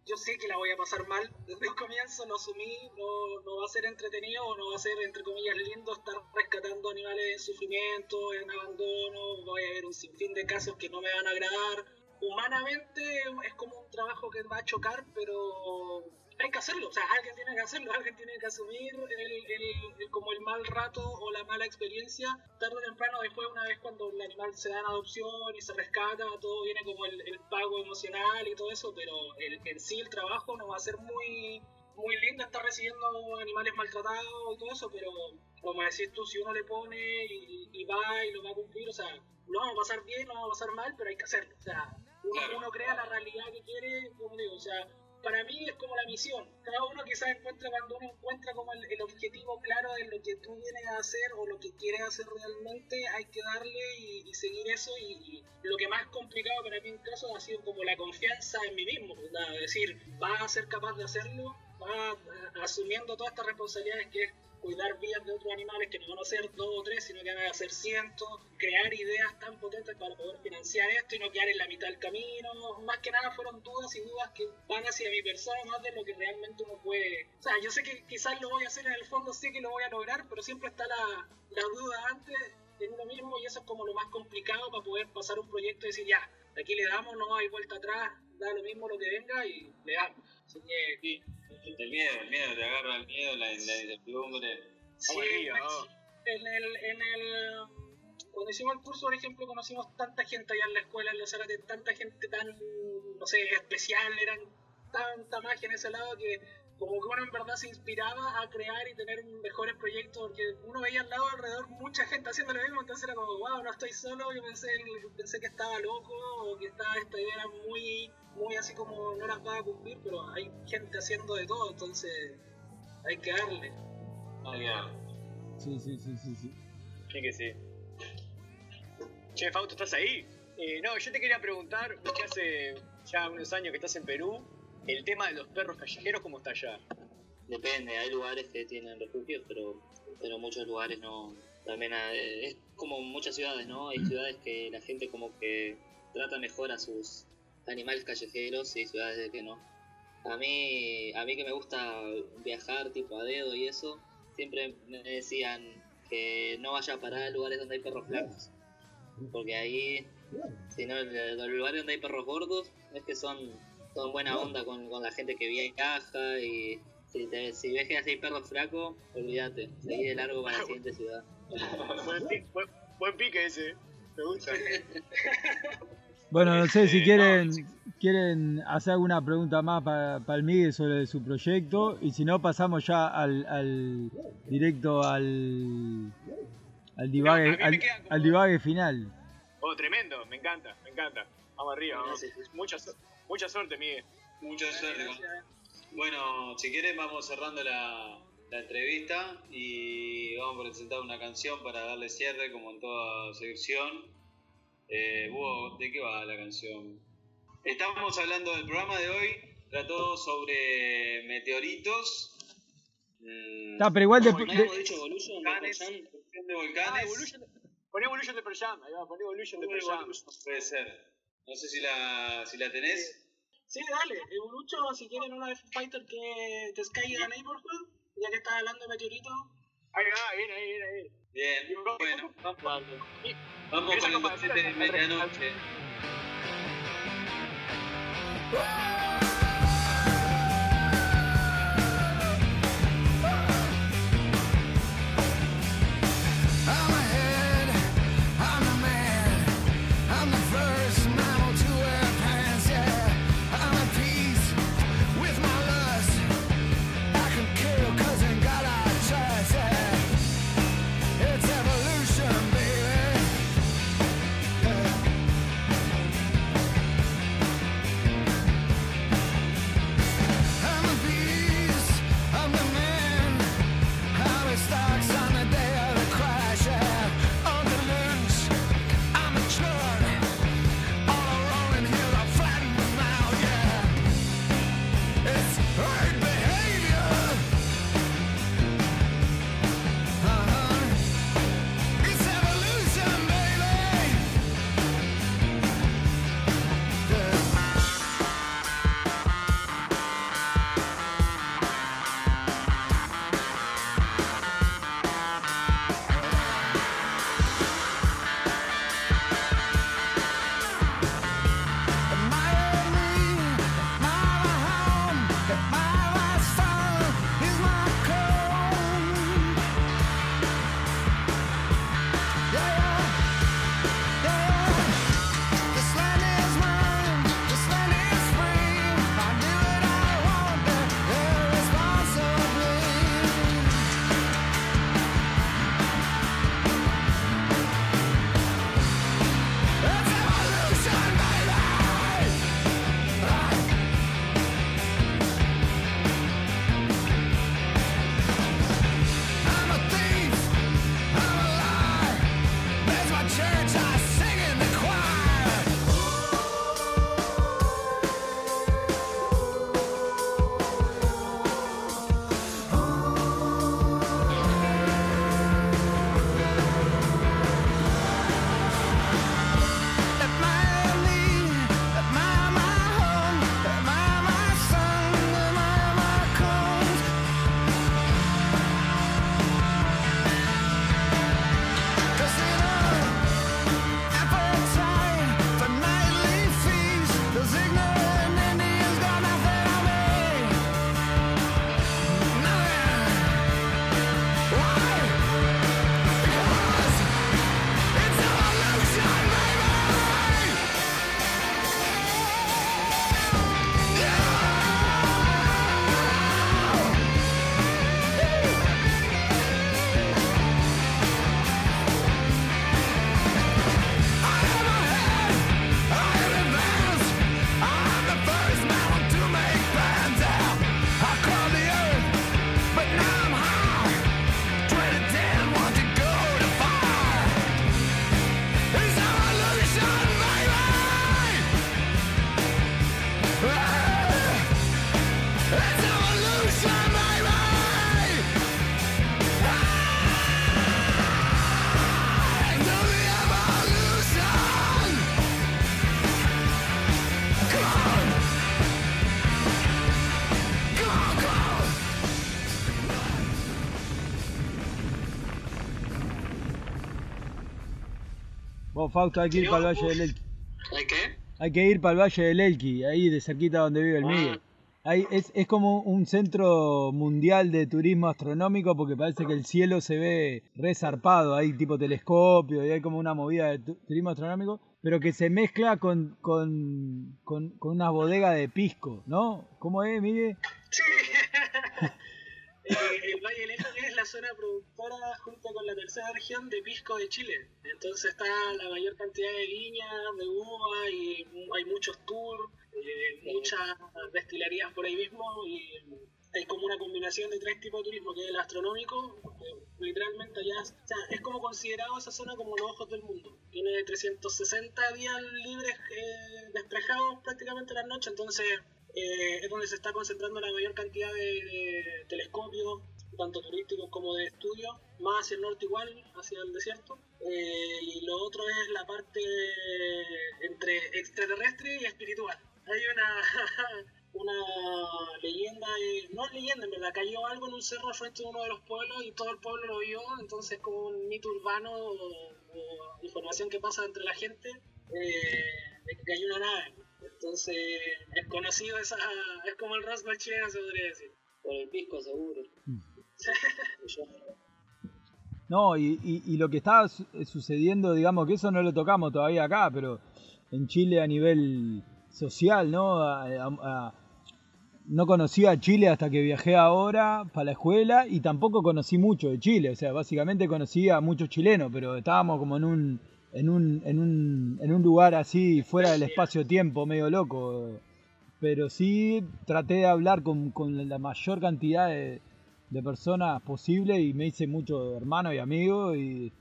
[SPEAKER 6] yo sé que la voy a pasar mal. Desde el comienzo lo asumí, no, no va a ser entretenido o no va a ser, entre comillas, lindo estar rescatando animales en sufrimiento, en abandono. Voy a ver un sinfín de casos que no me van a agradar. Humanamente es como un trabajo que va a chocar, pero hay que hacerlo. O sea, alguien tiene que hacerlo, alguien tiene que asumir el, el- el- como el mal rato o la mala experiencia. Tarde o temprano, después, una vez cuando el animal se da en adopción y se rescata, todo viene como el, el pago emocional y todo eso, pero el, en sí el trabajo no va a ser muy muy lindo estar recibiendo animales maltratados y todo eso, pero como decís tú, si uno le pone y, y va y lo va a cumplir, o sea, no va a pasar bien, no va a pasar mal, pero hay que hacerlo. O sea, uno, uno crea la realidad que quiere, como digo, o sea, para mí es como la misión. Cada uno quizás encuentra cuando uno encuentra como el, objetivo claro de lo que tú vienes a hacer o lo que quieres hacer realmente, hay que darle y, seguir eso. Y, y lo que más complicado para mí en caso ha sido como la confianza en mí mismo. ¿verdad? Es decir, vas a ser capaz de hacerlo, vas asumiendo todas estas responsabilidades que es cuidar vidas de otros animales que no van a ser dos o tres, sino que van a ser cientos, crear ideas tan potentes para poder financiar esto y no quedar en la mitad del camino. Más que nada fueron dudas y dudas que van hacia mi persona más de lo que realmente uno puede. O sea, yo sé que quizás lo voy a hacer en el fondo, sé que lo voy a lograr, pero siempre está la, la duda antes en uno mismo y eso es como lo más complicado para poder pasar un proyecto y decir ya, aquí le damos, no hay vuelta atrás, da lo mismo lo que venga y le damos. Así que
[SPEAKER 2] Sí, el miedo, el miedo, te agarra el miedo, la, la incertidumbre.
[SPEAKER 6] Sí, en el, en el, cuando hicimos el curso, por ejemplo, conocimos tanta gente allá en la escuela, en los Zárate, tanta gente tan, no sé, especial, eran tanta magia en ese lado que como que uno en verdad se inspiraba a crear y tener mejores proyectos, porque uno veía al lado alrededor mucha gente haciendo lo mismo, entonces era como, wow, no estoy solo, yo pensé, pensé que estaba loco, o que estaba, esta idea era muy, muy así como no las va a cumplir, pero hay gente haciendo de todo, entonces hay que darle.
[SPEAKER 1] Sí, sí, sí, sí, sí.
[SPEAKER 4] Sí que sí. Che, Fausto, ¿estás ahí? Eh, no, yo te quería preguntar, que hace ya unos años que estás en Perú, el tema de los perros callejeros, ¿cómo está allá?
[SPEAKER 3] Depende, hay lugares que tienen refugios, pero, pero muchos lugares no. También hay- es como muchas ciudades, ¿no? Hay ciudades que la gente como que trata mejor a sus animales callejeros y ciudades de que no. A mí, a mí que me gusta viajar tipo a dedo y eso, siempre me decían que no vaya a parar a lugares donde hay perros flacos. Porque ahí, si no, los lugares donde hay perros gordos es que son, son buena onda con, con la gente que viaja y si, te- si ves que hay perros flacos, olvídate, seguí de largo para la siguiente ciudad.
[SPEAKER 4] Buen, pi- buen- buen pique ese, me gusta.
[SPEAKER 1] Bueno, no sé si
[SPEAKER 4] Eh,
[SPEAKER 1] quieren, quieren hacer alguna pregunta más para el Miguel sobre su proyecto y si no pasamos ya al, al directo al al divague, al,
[SPEAKER 4] quedan como-
[SPEAKER 1] al divague final.
[SPEAKER 4] Oh, tremendo, me encanta, me encanta. Vamos arriba, vamos.
[SPEAKER 3] Gracias.
[SPEAKER 4] Mucha, su- mucha suerte, Miguel.
[SPEAKER 2] Mucha suerte. con- Bueno, si quieren vamos cerrando la, la entrevista y vamos a presentar una canción para darle cierre como en toda sección. Eh, Hugo, ¿de qué va la canción? Estamos hablando del programa de hoy, trató sobre meteoritos, mm,
[SPEAKER 1] Está, pero igual de,
[SPEAKER 3] ¿No
[SPEAKER 1] de-
[SPEAKER 3] habíamos dicho Evolution? de
[SPEAKER 2] volcanes,
[SPEAKER 4] Ah. Evolution, poné Evolution de Pearl Jam, ahí va, poné Evolution de Pearl Jam.
[SPEAKER 2] Puede ser. No sé si la, si la tenés.
[SPEAKER 6] Sí, dale. Evolucho, si quieren una de Foo Fighter que te Sky the Neighborhood, ya que estás hablando de meteoritos.
[SPEAKER 4] Ahí va, viene ahí, viene ahí.
[SPEAKER 2] Bien, bueno, vamos, vamos
[SPEAKER 4] ¿Querés
[SPEAKER 2] con el de medianoche.
[SPEAKER 1] Fausto, hay que ir para el Valle del Elqui.
[SPEAKER 2] ¿Hay qué?
[SPEAKER 1] Hay que ir para el Valle del Elqui, ahí de cerquita donde vive el
[SPEAKER 2] Ah.
[SPEAKER 1] Miguel. Ahí es, es como un centro mundial de turismo astronómico porque parece que el cielo se ve resarpado, hay tipo telescopio y hay como una movida de tu- turismo astronómico, pero que se mezcla con, con, con, con una bodega de pisco, ¿no? ¿Cómo es, Miguel?
[SPEAKER 6] Sí. Eh, el Valle del Elqui es la zona productora junto con la tercera región de pisco de Chile. Entonces está la mayor cantidad de viñas, de uva y hay muchos tours, eh, muchas destilerías por ahí mismo y hay como una combinación de tres tipos de turismo, que es el astronómico, que literalmente allá, o sea, es como considerado esa zona como los ojos del mundo. Tiene 360 días libres eh, despejados prácticamente las noches, entonces eh, es donde se está concentrando la mayor cantidad de, de telescopios, tanto turísticos como de estudio, más hacia el norte igual, hacia el desierto. Eh, y lo otro es la parte entre extraterrestre y espiritual. Hay una, una leyenda, eh, no es leyenda, en verdad, cayó algo en un cerro frente a uno de los pueblos y todo el pueblo lo vio, entonces como un mito urbano o, o información que pasa entre la gente eh, de que cayó una nave. Entonces es conocido esa, es como el Roswell chileno se podría decir.
[SPEAKER 3] Por el pisco seguro.
[SPEAKER 1] No, y, y, y lo que está su- sucediendo, digamos que eso no lo tocamos todavía acá, pero en Chile a nivel social, ¿no? A- a- a- no conocía a Chile hasta que viajé ahora para la escuela y tampoco conocí mucho de Chile, o sea, básicamente conocí a muchos chilenos, pero estábamos como en un, en un, en un, en un lugar así fuera del espacio-tiempo, medio loco. Pero sí traté de hablar con, con la mayor cantidad de, de personas posible y me hice mucho hermano y amigo y,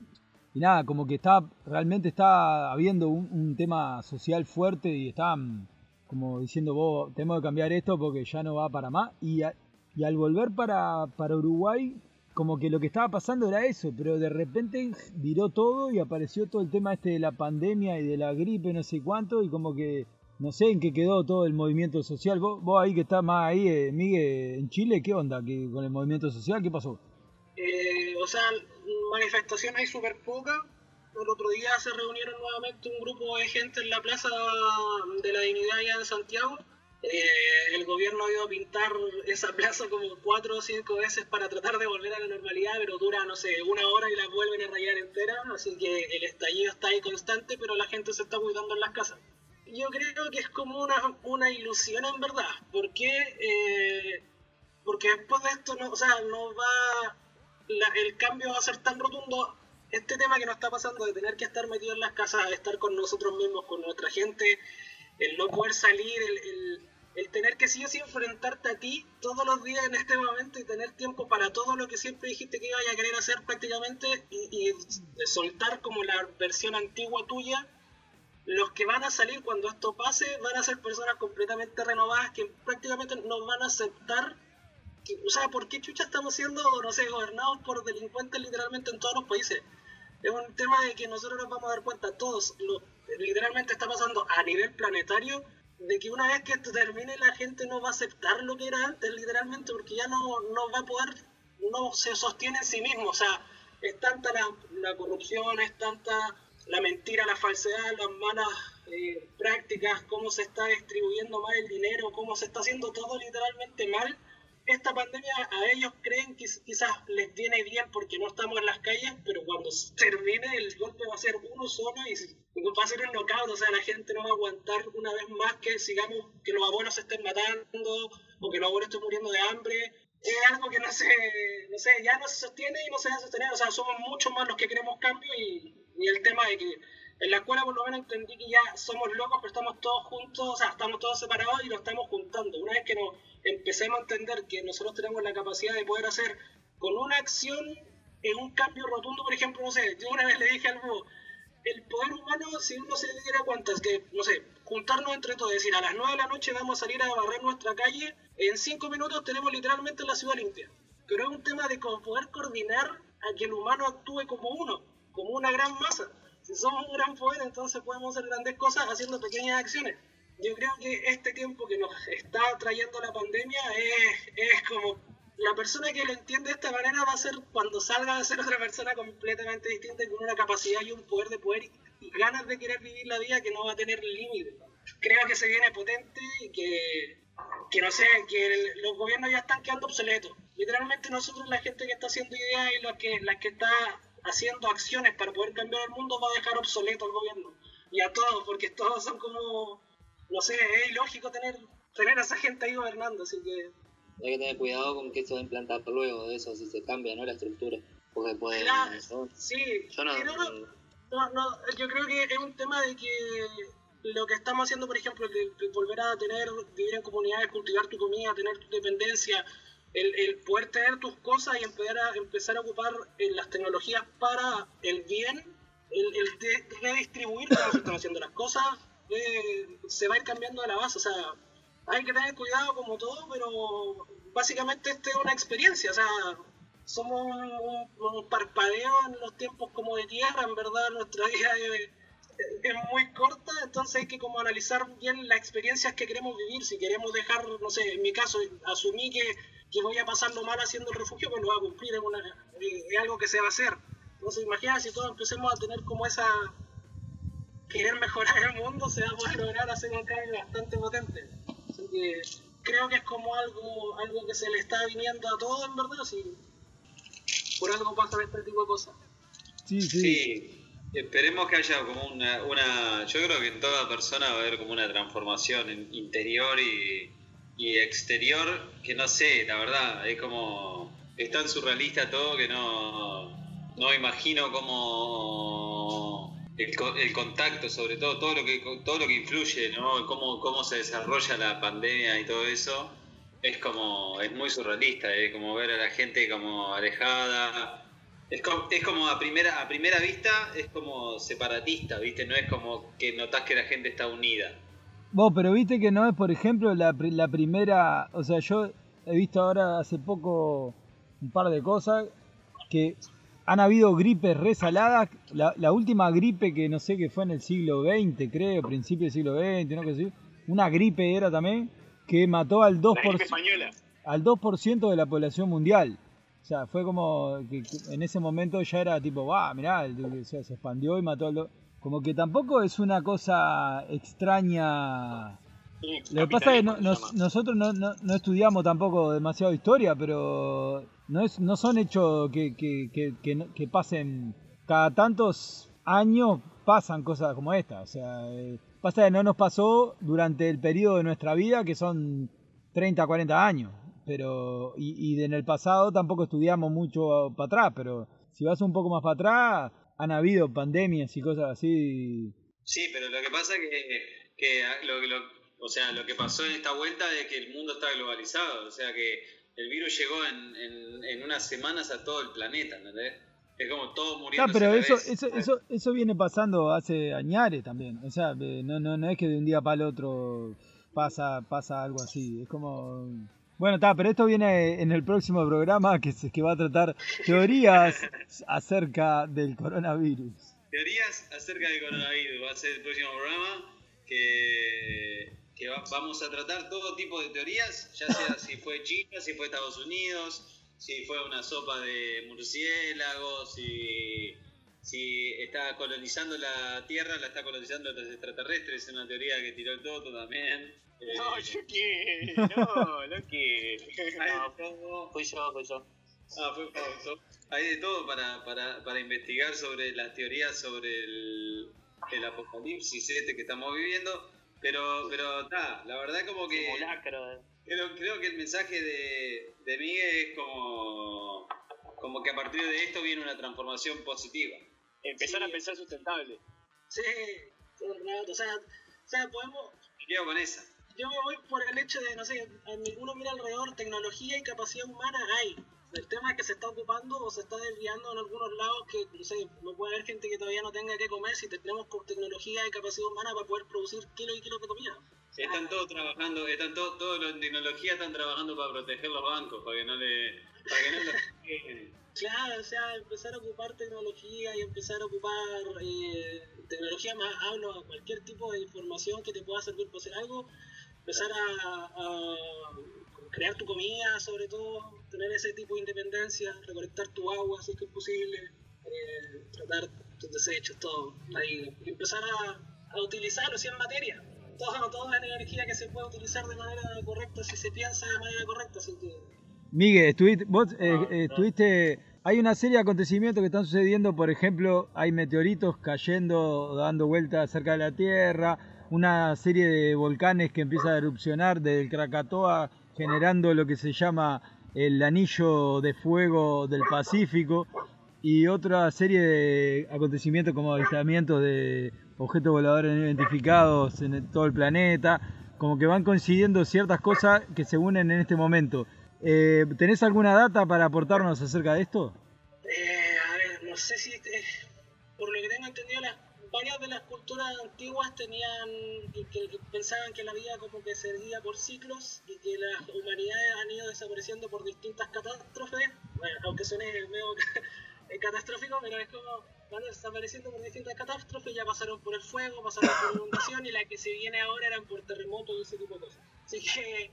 [SPEAKER 1] y nada, como que está, realmente está habiendo un, un tema social fuerte y están como diciendo vos, tenemos que cambiar esto porque ya no va para más y, a- y al volver para, para Uruguay como que lo que estaba pasando era eso, pero de repente viró todo y apareció todo el tema este de la pandemia y de la gripe, no sé cuánto, y como que no sé en qué quedó todo el movimiento social. Vos, vos ahí que estás más ahí, eh, Miguel, en Chile, ¿qué onda ¿Qué- con el movimiento social? ¿Qué pasó?
[SPEAKER 6] Eh, o sea, manifestación hay súper poca. El otro día se reunieron nuevamente un grupo de gente en la Plaza de la Dignidad allá en Santiago. Eh, el gobierno ha ido a pintar esa plaza como cuatro o cinco veces para tratar de volver a la normalidad, pero dura, no sé, una hora y la vuelven a rayar entera. Así que el estallido está ahí constante, pero la gente se está cuidando en las casas. Yo creo que es como una, una ilusión en verdad, porque, eh, porque después de esto, o sea, no va, el cambio va a ser tan rotundo. Este tema que nos está pasando de tener que estar metido en las casas, de estar con nosotros mismos, con nuestra gente, el no poder salir, el- el tener que sí o sí enfrentarte a ti todos los días en este momento y tener tiempo para todo lo que siempre dijiste que ibas a querer hacer prácticamente y, y soltar como la versión antigua tuya los que van a salir cuando esto pase van a ser personas completamente renovadas que prácticamente nos van a aceptar. o sea, ¿por qué chucha estamos siendo, no sé, gobernados por delincuentes literalmente en todos los países? Es un tema de que nosotros nos vamos a dar cuenta todos, lo, literalmente está pasando a nivel planetario, de que una vez que esto termine la gente no va a aceptar lo que era antes, literalmente, porque ya no, no va a poder, no se sostiene en sí mismo, o sea, es tanta la, corrupción, es tanta la mentira, la falsedad, las malas eh, prácticas, cómo se está distribuyendo mal el dinero, cómo se está haciendo todo literalmente mal. Esta pandemia a ellos creen que quizás les viene bien porque no estamos en las calles, pero cuando termine el golpe va a ser uno solo y va a ser un knockout, o sea, la gente no va a aguantar una vez más que sigamos, que los abuelos se estén matando o que los abuelos estén muriendo de hambre. Es algo que no se, no sé, ya no se sostiene y no se va a sostener, o sea, somos muchos más los que queremos cambio y, y el tema de que en la escuela por lo menos entendí que ya somos locos, pero estamos todos juntos, o sea, estamos todos separados y nos estamos juntando. Una vez que nos empecemos a entender que nosotros tenemos la capacidad de poder hacer con una acción en un cambio rotundo, por ejemplo, no sé, yo una vez le dije algo, el poder humano, si uno se diera cuenta, es que, no sé, juntarnos entre todos, es decir, a las 9 de la noche vamos a salir a barrer nuestra calle, en 5 minutos tenemos literalmente la ciudad limpia. Pero es un tema de poder coordinar a que el humano actúe como uno, como una gran masa. Si somos un gran poder, entonces podemos hacer grandes cosas haciendo pequeñas acciones. Yo creo que este tiempo que nos está trayendo la pandemia es, es como la persona que lo entiende de esta manera va a ser cuando salga a ser otra persona completamente distinta con una capacidad y un poder de poder y ganas de querer vivir la vida que no va a tener límite. Creo que se viene potente y que, que no sé, que el- los gobiernos ya están quedando obsoletos. Literalmente nosotros, la gente que está haciendo ideas y los que, la que está haciendo acciones para poder cambiar el mundo va a dejar obsoleto al gobierno. Y a todos, porque todos son como, no sé, es ilógico tener, tener a esa gente ahí gobernando, así que...
[SPEAKER 3] Hay que tener cuidado con qué se va a implantar luego de eso, si se cambia ¿no? la estructura. Porque puede.
[SPEAKER 6] Claro,
[SPEAKER 3] yo-
[SPEAKER 6] sí,
[SPEAKER 3] yo no,
[SPEAKER 6] no, no, No, no, yo creo que es un tema de que lo que estamos haciendo, por ejemplo, de, de volver a tener, vivir en comunidades, cultivar tu comida, tener tu dependencia, el, el poder tener tus cosas y empezar a, empezar a ocupar eh, las tecnologías para el bien, el, el de- redistribuir cómo se están haciendo las cosas, eh, se va a ir cambiando de la base. O sea, hay que tener cuidado como todo, pero básicamente esto es una experiencia. O sea, somos un parpadeo en los tiempos como de tierra, en verdad nuestra vida es, es muy corta, entonces hay que como analizar bien las experiencias que queremos vivir, si queremos dejar, no sé, en mi caso, asumí que, que voy a pasarlo mal haciendo el refugio, pues lo voy a cumplir, es, una- es algo que se va a hacer. Entonces imagina si todos empecemos a tener como esa querer mejorar el mundo, se va a poder lograr hacer un cambio bastante potente. Así que creo que es como algo, algo que se le está viniendo a todos, en verdad, si por algo pasa este tipo de cosas.
[SPEAKER 1] Sí, sí.
[SPEAKER 2] Sí, esperemos que haya como una, una... Yo creo que en toda persona va a haber como una transformación interior y, y exterior, que no sé, la verdad, es como... Es tan surrealista todo que no, no imagino cómo... El, co- el contacto, sobre todo, todo lo que todo lo que influye, ¿no? Cómo, cómo se desarrolla la pandemia y todo eso, es como, es muy surrealista, es como ver a la gente como alejada, es como, es como a primera a primera vista es como separatista, ¿viste? No es como que notás que la gente está unida.
[SPEAKER 1] Vos, pero viste que no es, por ejemplo, la, la primera. O sea, yo he visto ahora hace poco un par de cosas que han habido gripes resaladas. La, la última gripe que no sé que fue en el siglo XX, creo, principio del siglo XX, no que sí. Una gripe era también que mató al 2%,
[SPEAKER 4] La gripe española.
[SPEAKER 1] al 2% de la población mundial. O sea, fue como que, en ese momento ya era tipo, va, mirá, o sea, se expandió y mató al... do-". Como que tampoco es una cosa extraña. Lo que pasa es que no- nos- nosotros no, no- no estudiamos tampoco demasiado historia, pero no, es, no son hechos que, que, que, que pasen cada tantos años, pasan cosas como esta. O sea, eh, pasa que no nos pasó durante el periodo de nuestra vida, que son 30, 40 años. Pero, y, y en el pasado tampoco estudiamos mucho para atrás, pero si vas un poco más para atrás, han habido pandemias y cosas así.
[SPEAKER 2] Sí, pero lo que pasa que, que lo, que lo- o sea, lo que pasó en esta vuelta es que el mundo está globalizado, o sea que el virus llegó en, en, en unas semanas a todo el planeta, ¿entendés? Es como todos muriendo.
[SPEAKER 1] Claro, pero eso, eso, eso, eso viene pasando hace añares también. O sea, eh, no, no, no es que de un día para el otro pasa, pasa algo así. Es como. Bueno, está, pero esto viene en el próximo programa que, se, que va a tratar teorías acerca del coronavirus.
[SPEAKER 2] Teorías acerca del coronavirus va a ser el próximo programa que, que va- vamos a tratar todo tipo de teorías, ya sea si fue China, si fue Estados Unidos, si fue una sopa de murciélagos, si, si está colonizando la Tierra, la está colonizando los extraterrestres, es una teoría que tiró el Toto también.
[SPEAKER 4] No, yo qué, no, no que.
[SPEAKER 2] todo.
[SPEAKER 3] Fui yo, fui yo.
[SPEAKER 2] Ah, fue Fausto. Hay de todo para, para, para investigar sobre las teorías sobre el, el apocalipsis este que estamos viviendo. Pero, pero ta, la verdad como que
[SPEAKER 3] Simulacro. eh.
[SPEAKER 2] creo, creo que el mensaje de, de Miguel es como, como que a partir de esto viene una transformación positiva.
[SPEAKER 4] Empezar
[SPEAKER 6] Sí.
[SPEAKER 4] a pensar sustentable.
[SPEAKER 6] Sí. O sea, o sea, podemos.
[SPEAKER 2] Me quedo con esa.
[SPEAKER 6] Yo me voy por el hecho de, no sé, uno mira alrededor, tecnología y capacidad humana hay. El tema es que se está ocupando o se está desviando en algunos lados que, no sé, no puede haber gente que todavía no tenga que comer si tenemos con tecnología y capacidad humana para poder producir kilos y kilos de comida.
[SPEAKER 2] Están todos trabajando, están todos, todos los en tecnología están trabajando para proteger los bancos, para que no le, para que no los
[SPEAKER 6] Claro, o sea, empezar a ocupar tecnología y empezar a ocupar eh, tecnología más, hablo a cualquier tipo de información que te pueda servir para hacer algo, empezar a, a crear tu comida, sobre todo, tener ese tipo de independencia, recolectar tu agua si es que es posible, eh, tratar tus desechos, todo, ahí, y empezar a, a utilizarlo, si es materia. Toda, toda la energía que se puede utilizar de manera correcta, si se piensa de manera correcta, así que
[SPEAKER 1] Miguel, estuviste, vos eh, eh, estuviste, hay una serie de acontecimientos que están sucediendo, por ejemplo, hay meteoritos cayendo, dando vueltas cerca de la Tierra, una serie de volcanes que empieza a erupcionar del Krakatoa, generando lo que se llama el anillo de fuego del Pacífico, y otra serie de acontecimientos como avistamientos de objetos voladores no identificados en todo el planeta, como que van coincidiendo ciertas cosas que se unen en este momento. Eh, ¿Tenés alguna data para aportarnos acerca de esto?
[SPEAKER 6] Eh, a ver, no sé si, eh, por lo que tengo entendido, las, varias de las culturas antiguas tenían, pensaban que la vida como que se seguía por ciclos y que las humanidades han ido desapareciendo por distintas catástrofes, bueno, aunque suene medio catastrófico, pero es como van desapareciendo por distintas catástrofes, ya pasaron por el fuego, pasaron por inundación y la que se viene ahora eran por terremotos y ese tipo de cosas. Así que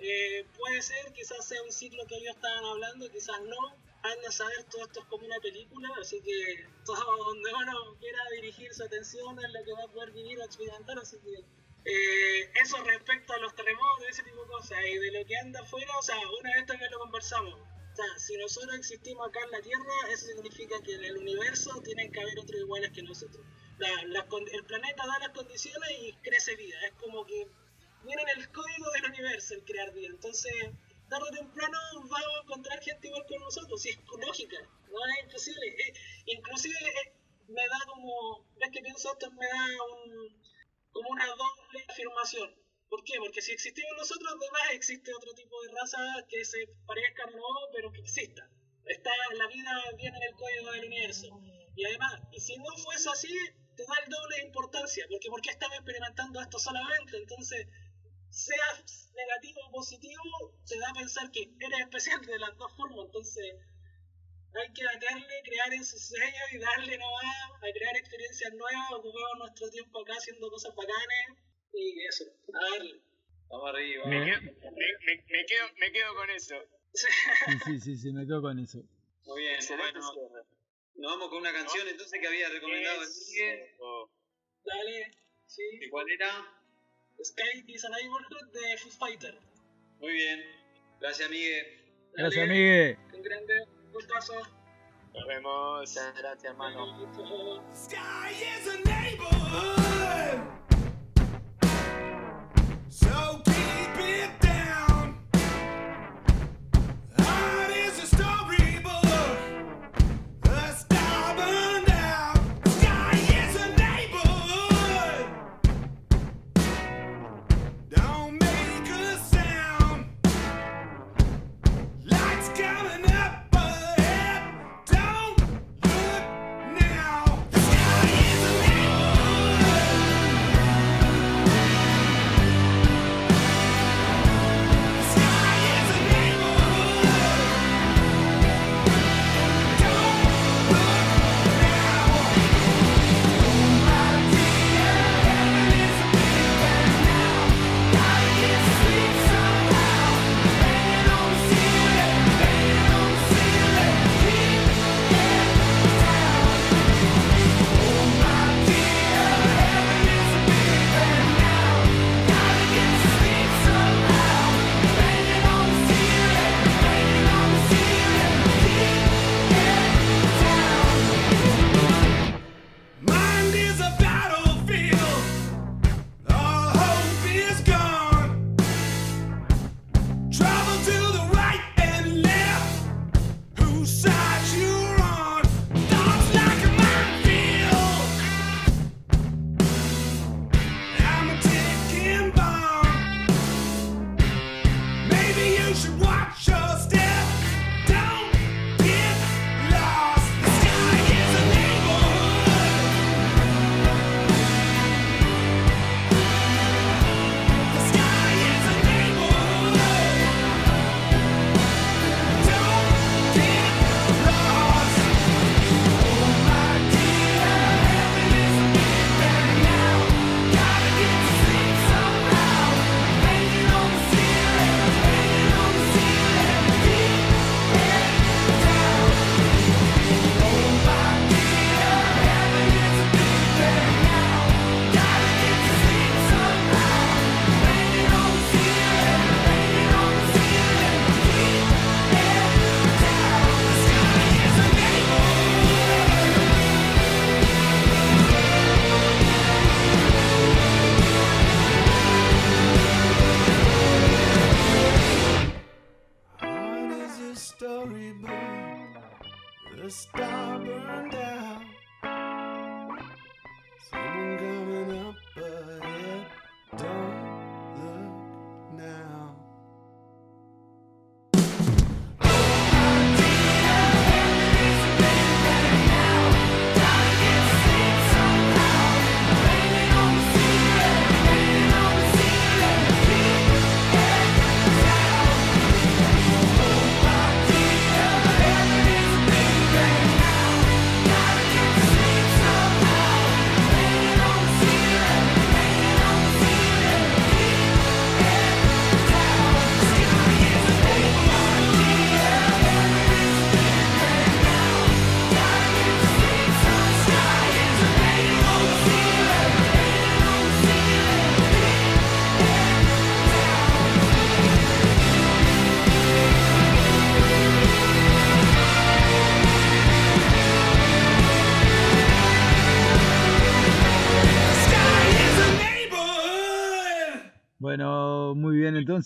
[SPEAKER 6] eh, puede ser, quizás sea un ciclo que ellos estaban hablando, quizás no. Anda a saber, todo esto es como una película, así que todo donde uno quiera dirigir su atención es lo que va a poder vivir o experimentar, así que eh, eso respecto a los terremotos, ese tipo de cosas, y de lo que anda afuera, o sea, una vez también lo conversamos. O sea, si nosotros existimos acá en la Tierra, eso significa que en el universo tienen que haber otros iguales que nosotros. La- con- el planeta da las condiciones y crece vida. Es como que viene en el código del universo el crear vida. Entonces, tarde o temprano vamos a encontrar gente igual que nosotros, si es lógica, no es imposible. Eh, inclusive eh, me da como, ves que pienso esto, me da un, como una doble afirmación. ¿Por qué? Porque si existimos nosotros, además existe otro tipo de raza que se parezcan no, pero que exista. Está, la vida viene en el código del universo. Y además, y si no fuese así, te da el doble de importancia, porque ¿por qué estamos experimentando esto solamente? Entonces, sea negativo o positivo, te da a pensar que eres especial de las dos formas. Entonces, hay que darle, crear en su sello y darle nomás a crear experiencias nuevas, ocupamos nuestro tiempo acá haciendo cosas bacanes y eso, a darle.
[SPEAKER 2] Vamos arriba.
[SPEAKER 4] Me quedo, me, me- me quedo, me quedo con eso.
[SPEAKER 1] Sí, sí, sí, sí, me quedo con eso.
[SPEAKER 2] Muy bien,
[SPEAKER 4] Excelente
[SPEAKER 2] bueno, nos vamos con una canción entonces que había recomendado el Miguel.
[SPEAKER 6] Dale, sí.
[SPEAKER 2] ¿Y cuál era?
[SPEAKER 6] Sky is a Neighborhood de Foo Fighter.
[SPEAKER 2] Muy bien. Gracias, Miguel.
[SPEAKER 1] Gracias,
[SPEAKER 6] Dale,
[SPEAKER 1] Miguel.
[SPEAKER 6] Un grande gustazo.
[SPEAKER 4] Nos vemos.
[SPEAKER 3] Muchas gracias, hermano.
[SPEAKER 5] Sky is a neighborhood. So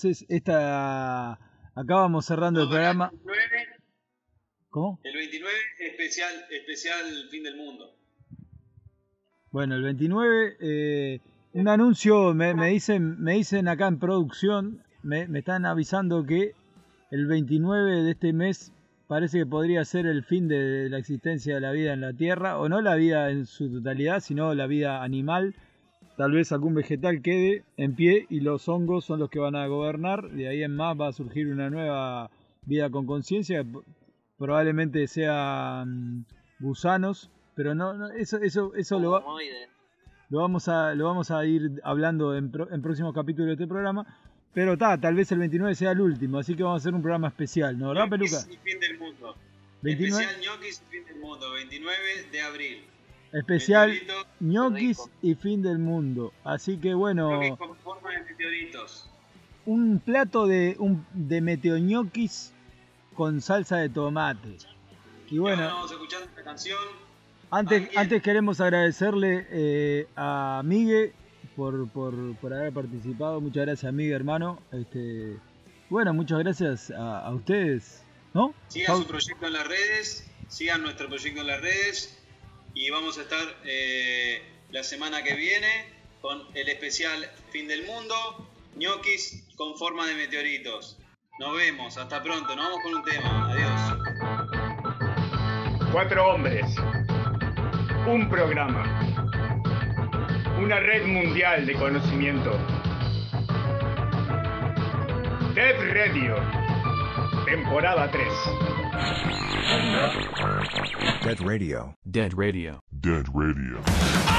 [SPEAKER 1] entonces esta acá vamos cerrando el programa.
[SPEAKER 2] El 29,
[SPEAKER 1] ¿Cómo?
[SPEAKER 2] el 29 especial, especial fin del mundo.
[SPEAKER 1] Bueno, el 29, eh, un anuncio, me, me dicen, me dicen acá en producción, me, me están avisando que el 29 de este mes parece que podría ser el fin de la existencia de la vida en la Tierra, o no la vida en su totalidad, sino la vida animal. Tal vez algún vegetal quede en pie y los hongos son los que van a gobernar. De ahí en más va a surgir una nueva vida con conciencia. Probablemente sean gusanos, pero no, no, eso, eso, eso lo, va- lo vamos a lo vamos a ir hablando en, pro- en próximos capítulos de este programa. Pero ta, tal vez el 29 sea el último, así que vamos a hacer un programa especial, ¿no? ¿Verdad, Peluca?
[SPEAKER 2] Ñoquis y fin del mundo.
[SPEAKER 1] 29,
[SPEAKER 2] Especial ñoquis y fin del mundo, 29 de abril.
[SPEAKER 1] Especial ñoquis y fin del mundo. Así que bueno,
[SPEAKER 2] ñoquis con forma de meteoritos.
[SPEAKER 1] un plato de un de meteoñoquis con salsa de tomate. Y bueno,
[SPEAKER 2] vamos escuchando esta canción.
[SPEAKER 1] antes, antes queremos agradecerle eh, a Migue por, por, por haber participado. Muchas gracias, Migue, hermano. Este, bueno, muchas gracias a, a ustedes, ¿no?
[SPEAKER 2] Sigan su proyecto en las redes, sigan nuestro proyecto en las redes y vamos a estar eh, la semana que viene con el especial Fin del Mundo, ñoquis con forma de meteoritos. Nos vemos, hasta pronto, nos vamos con un tema, adiós.
[SPEAKER 7] Cuatro hombres. Un programa. Una red mundial de conocimiento. Dev Radio. Temporada 3.
[SPEAKER 8] Dead Radio.
[SPEAKER 9] Dead Radio.
[SPEAKER 10] Dead Radio.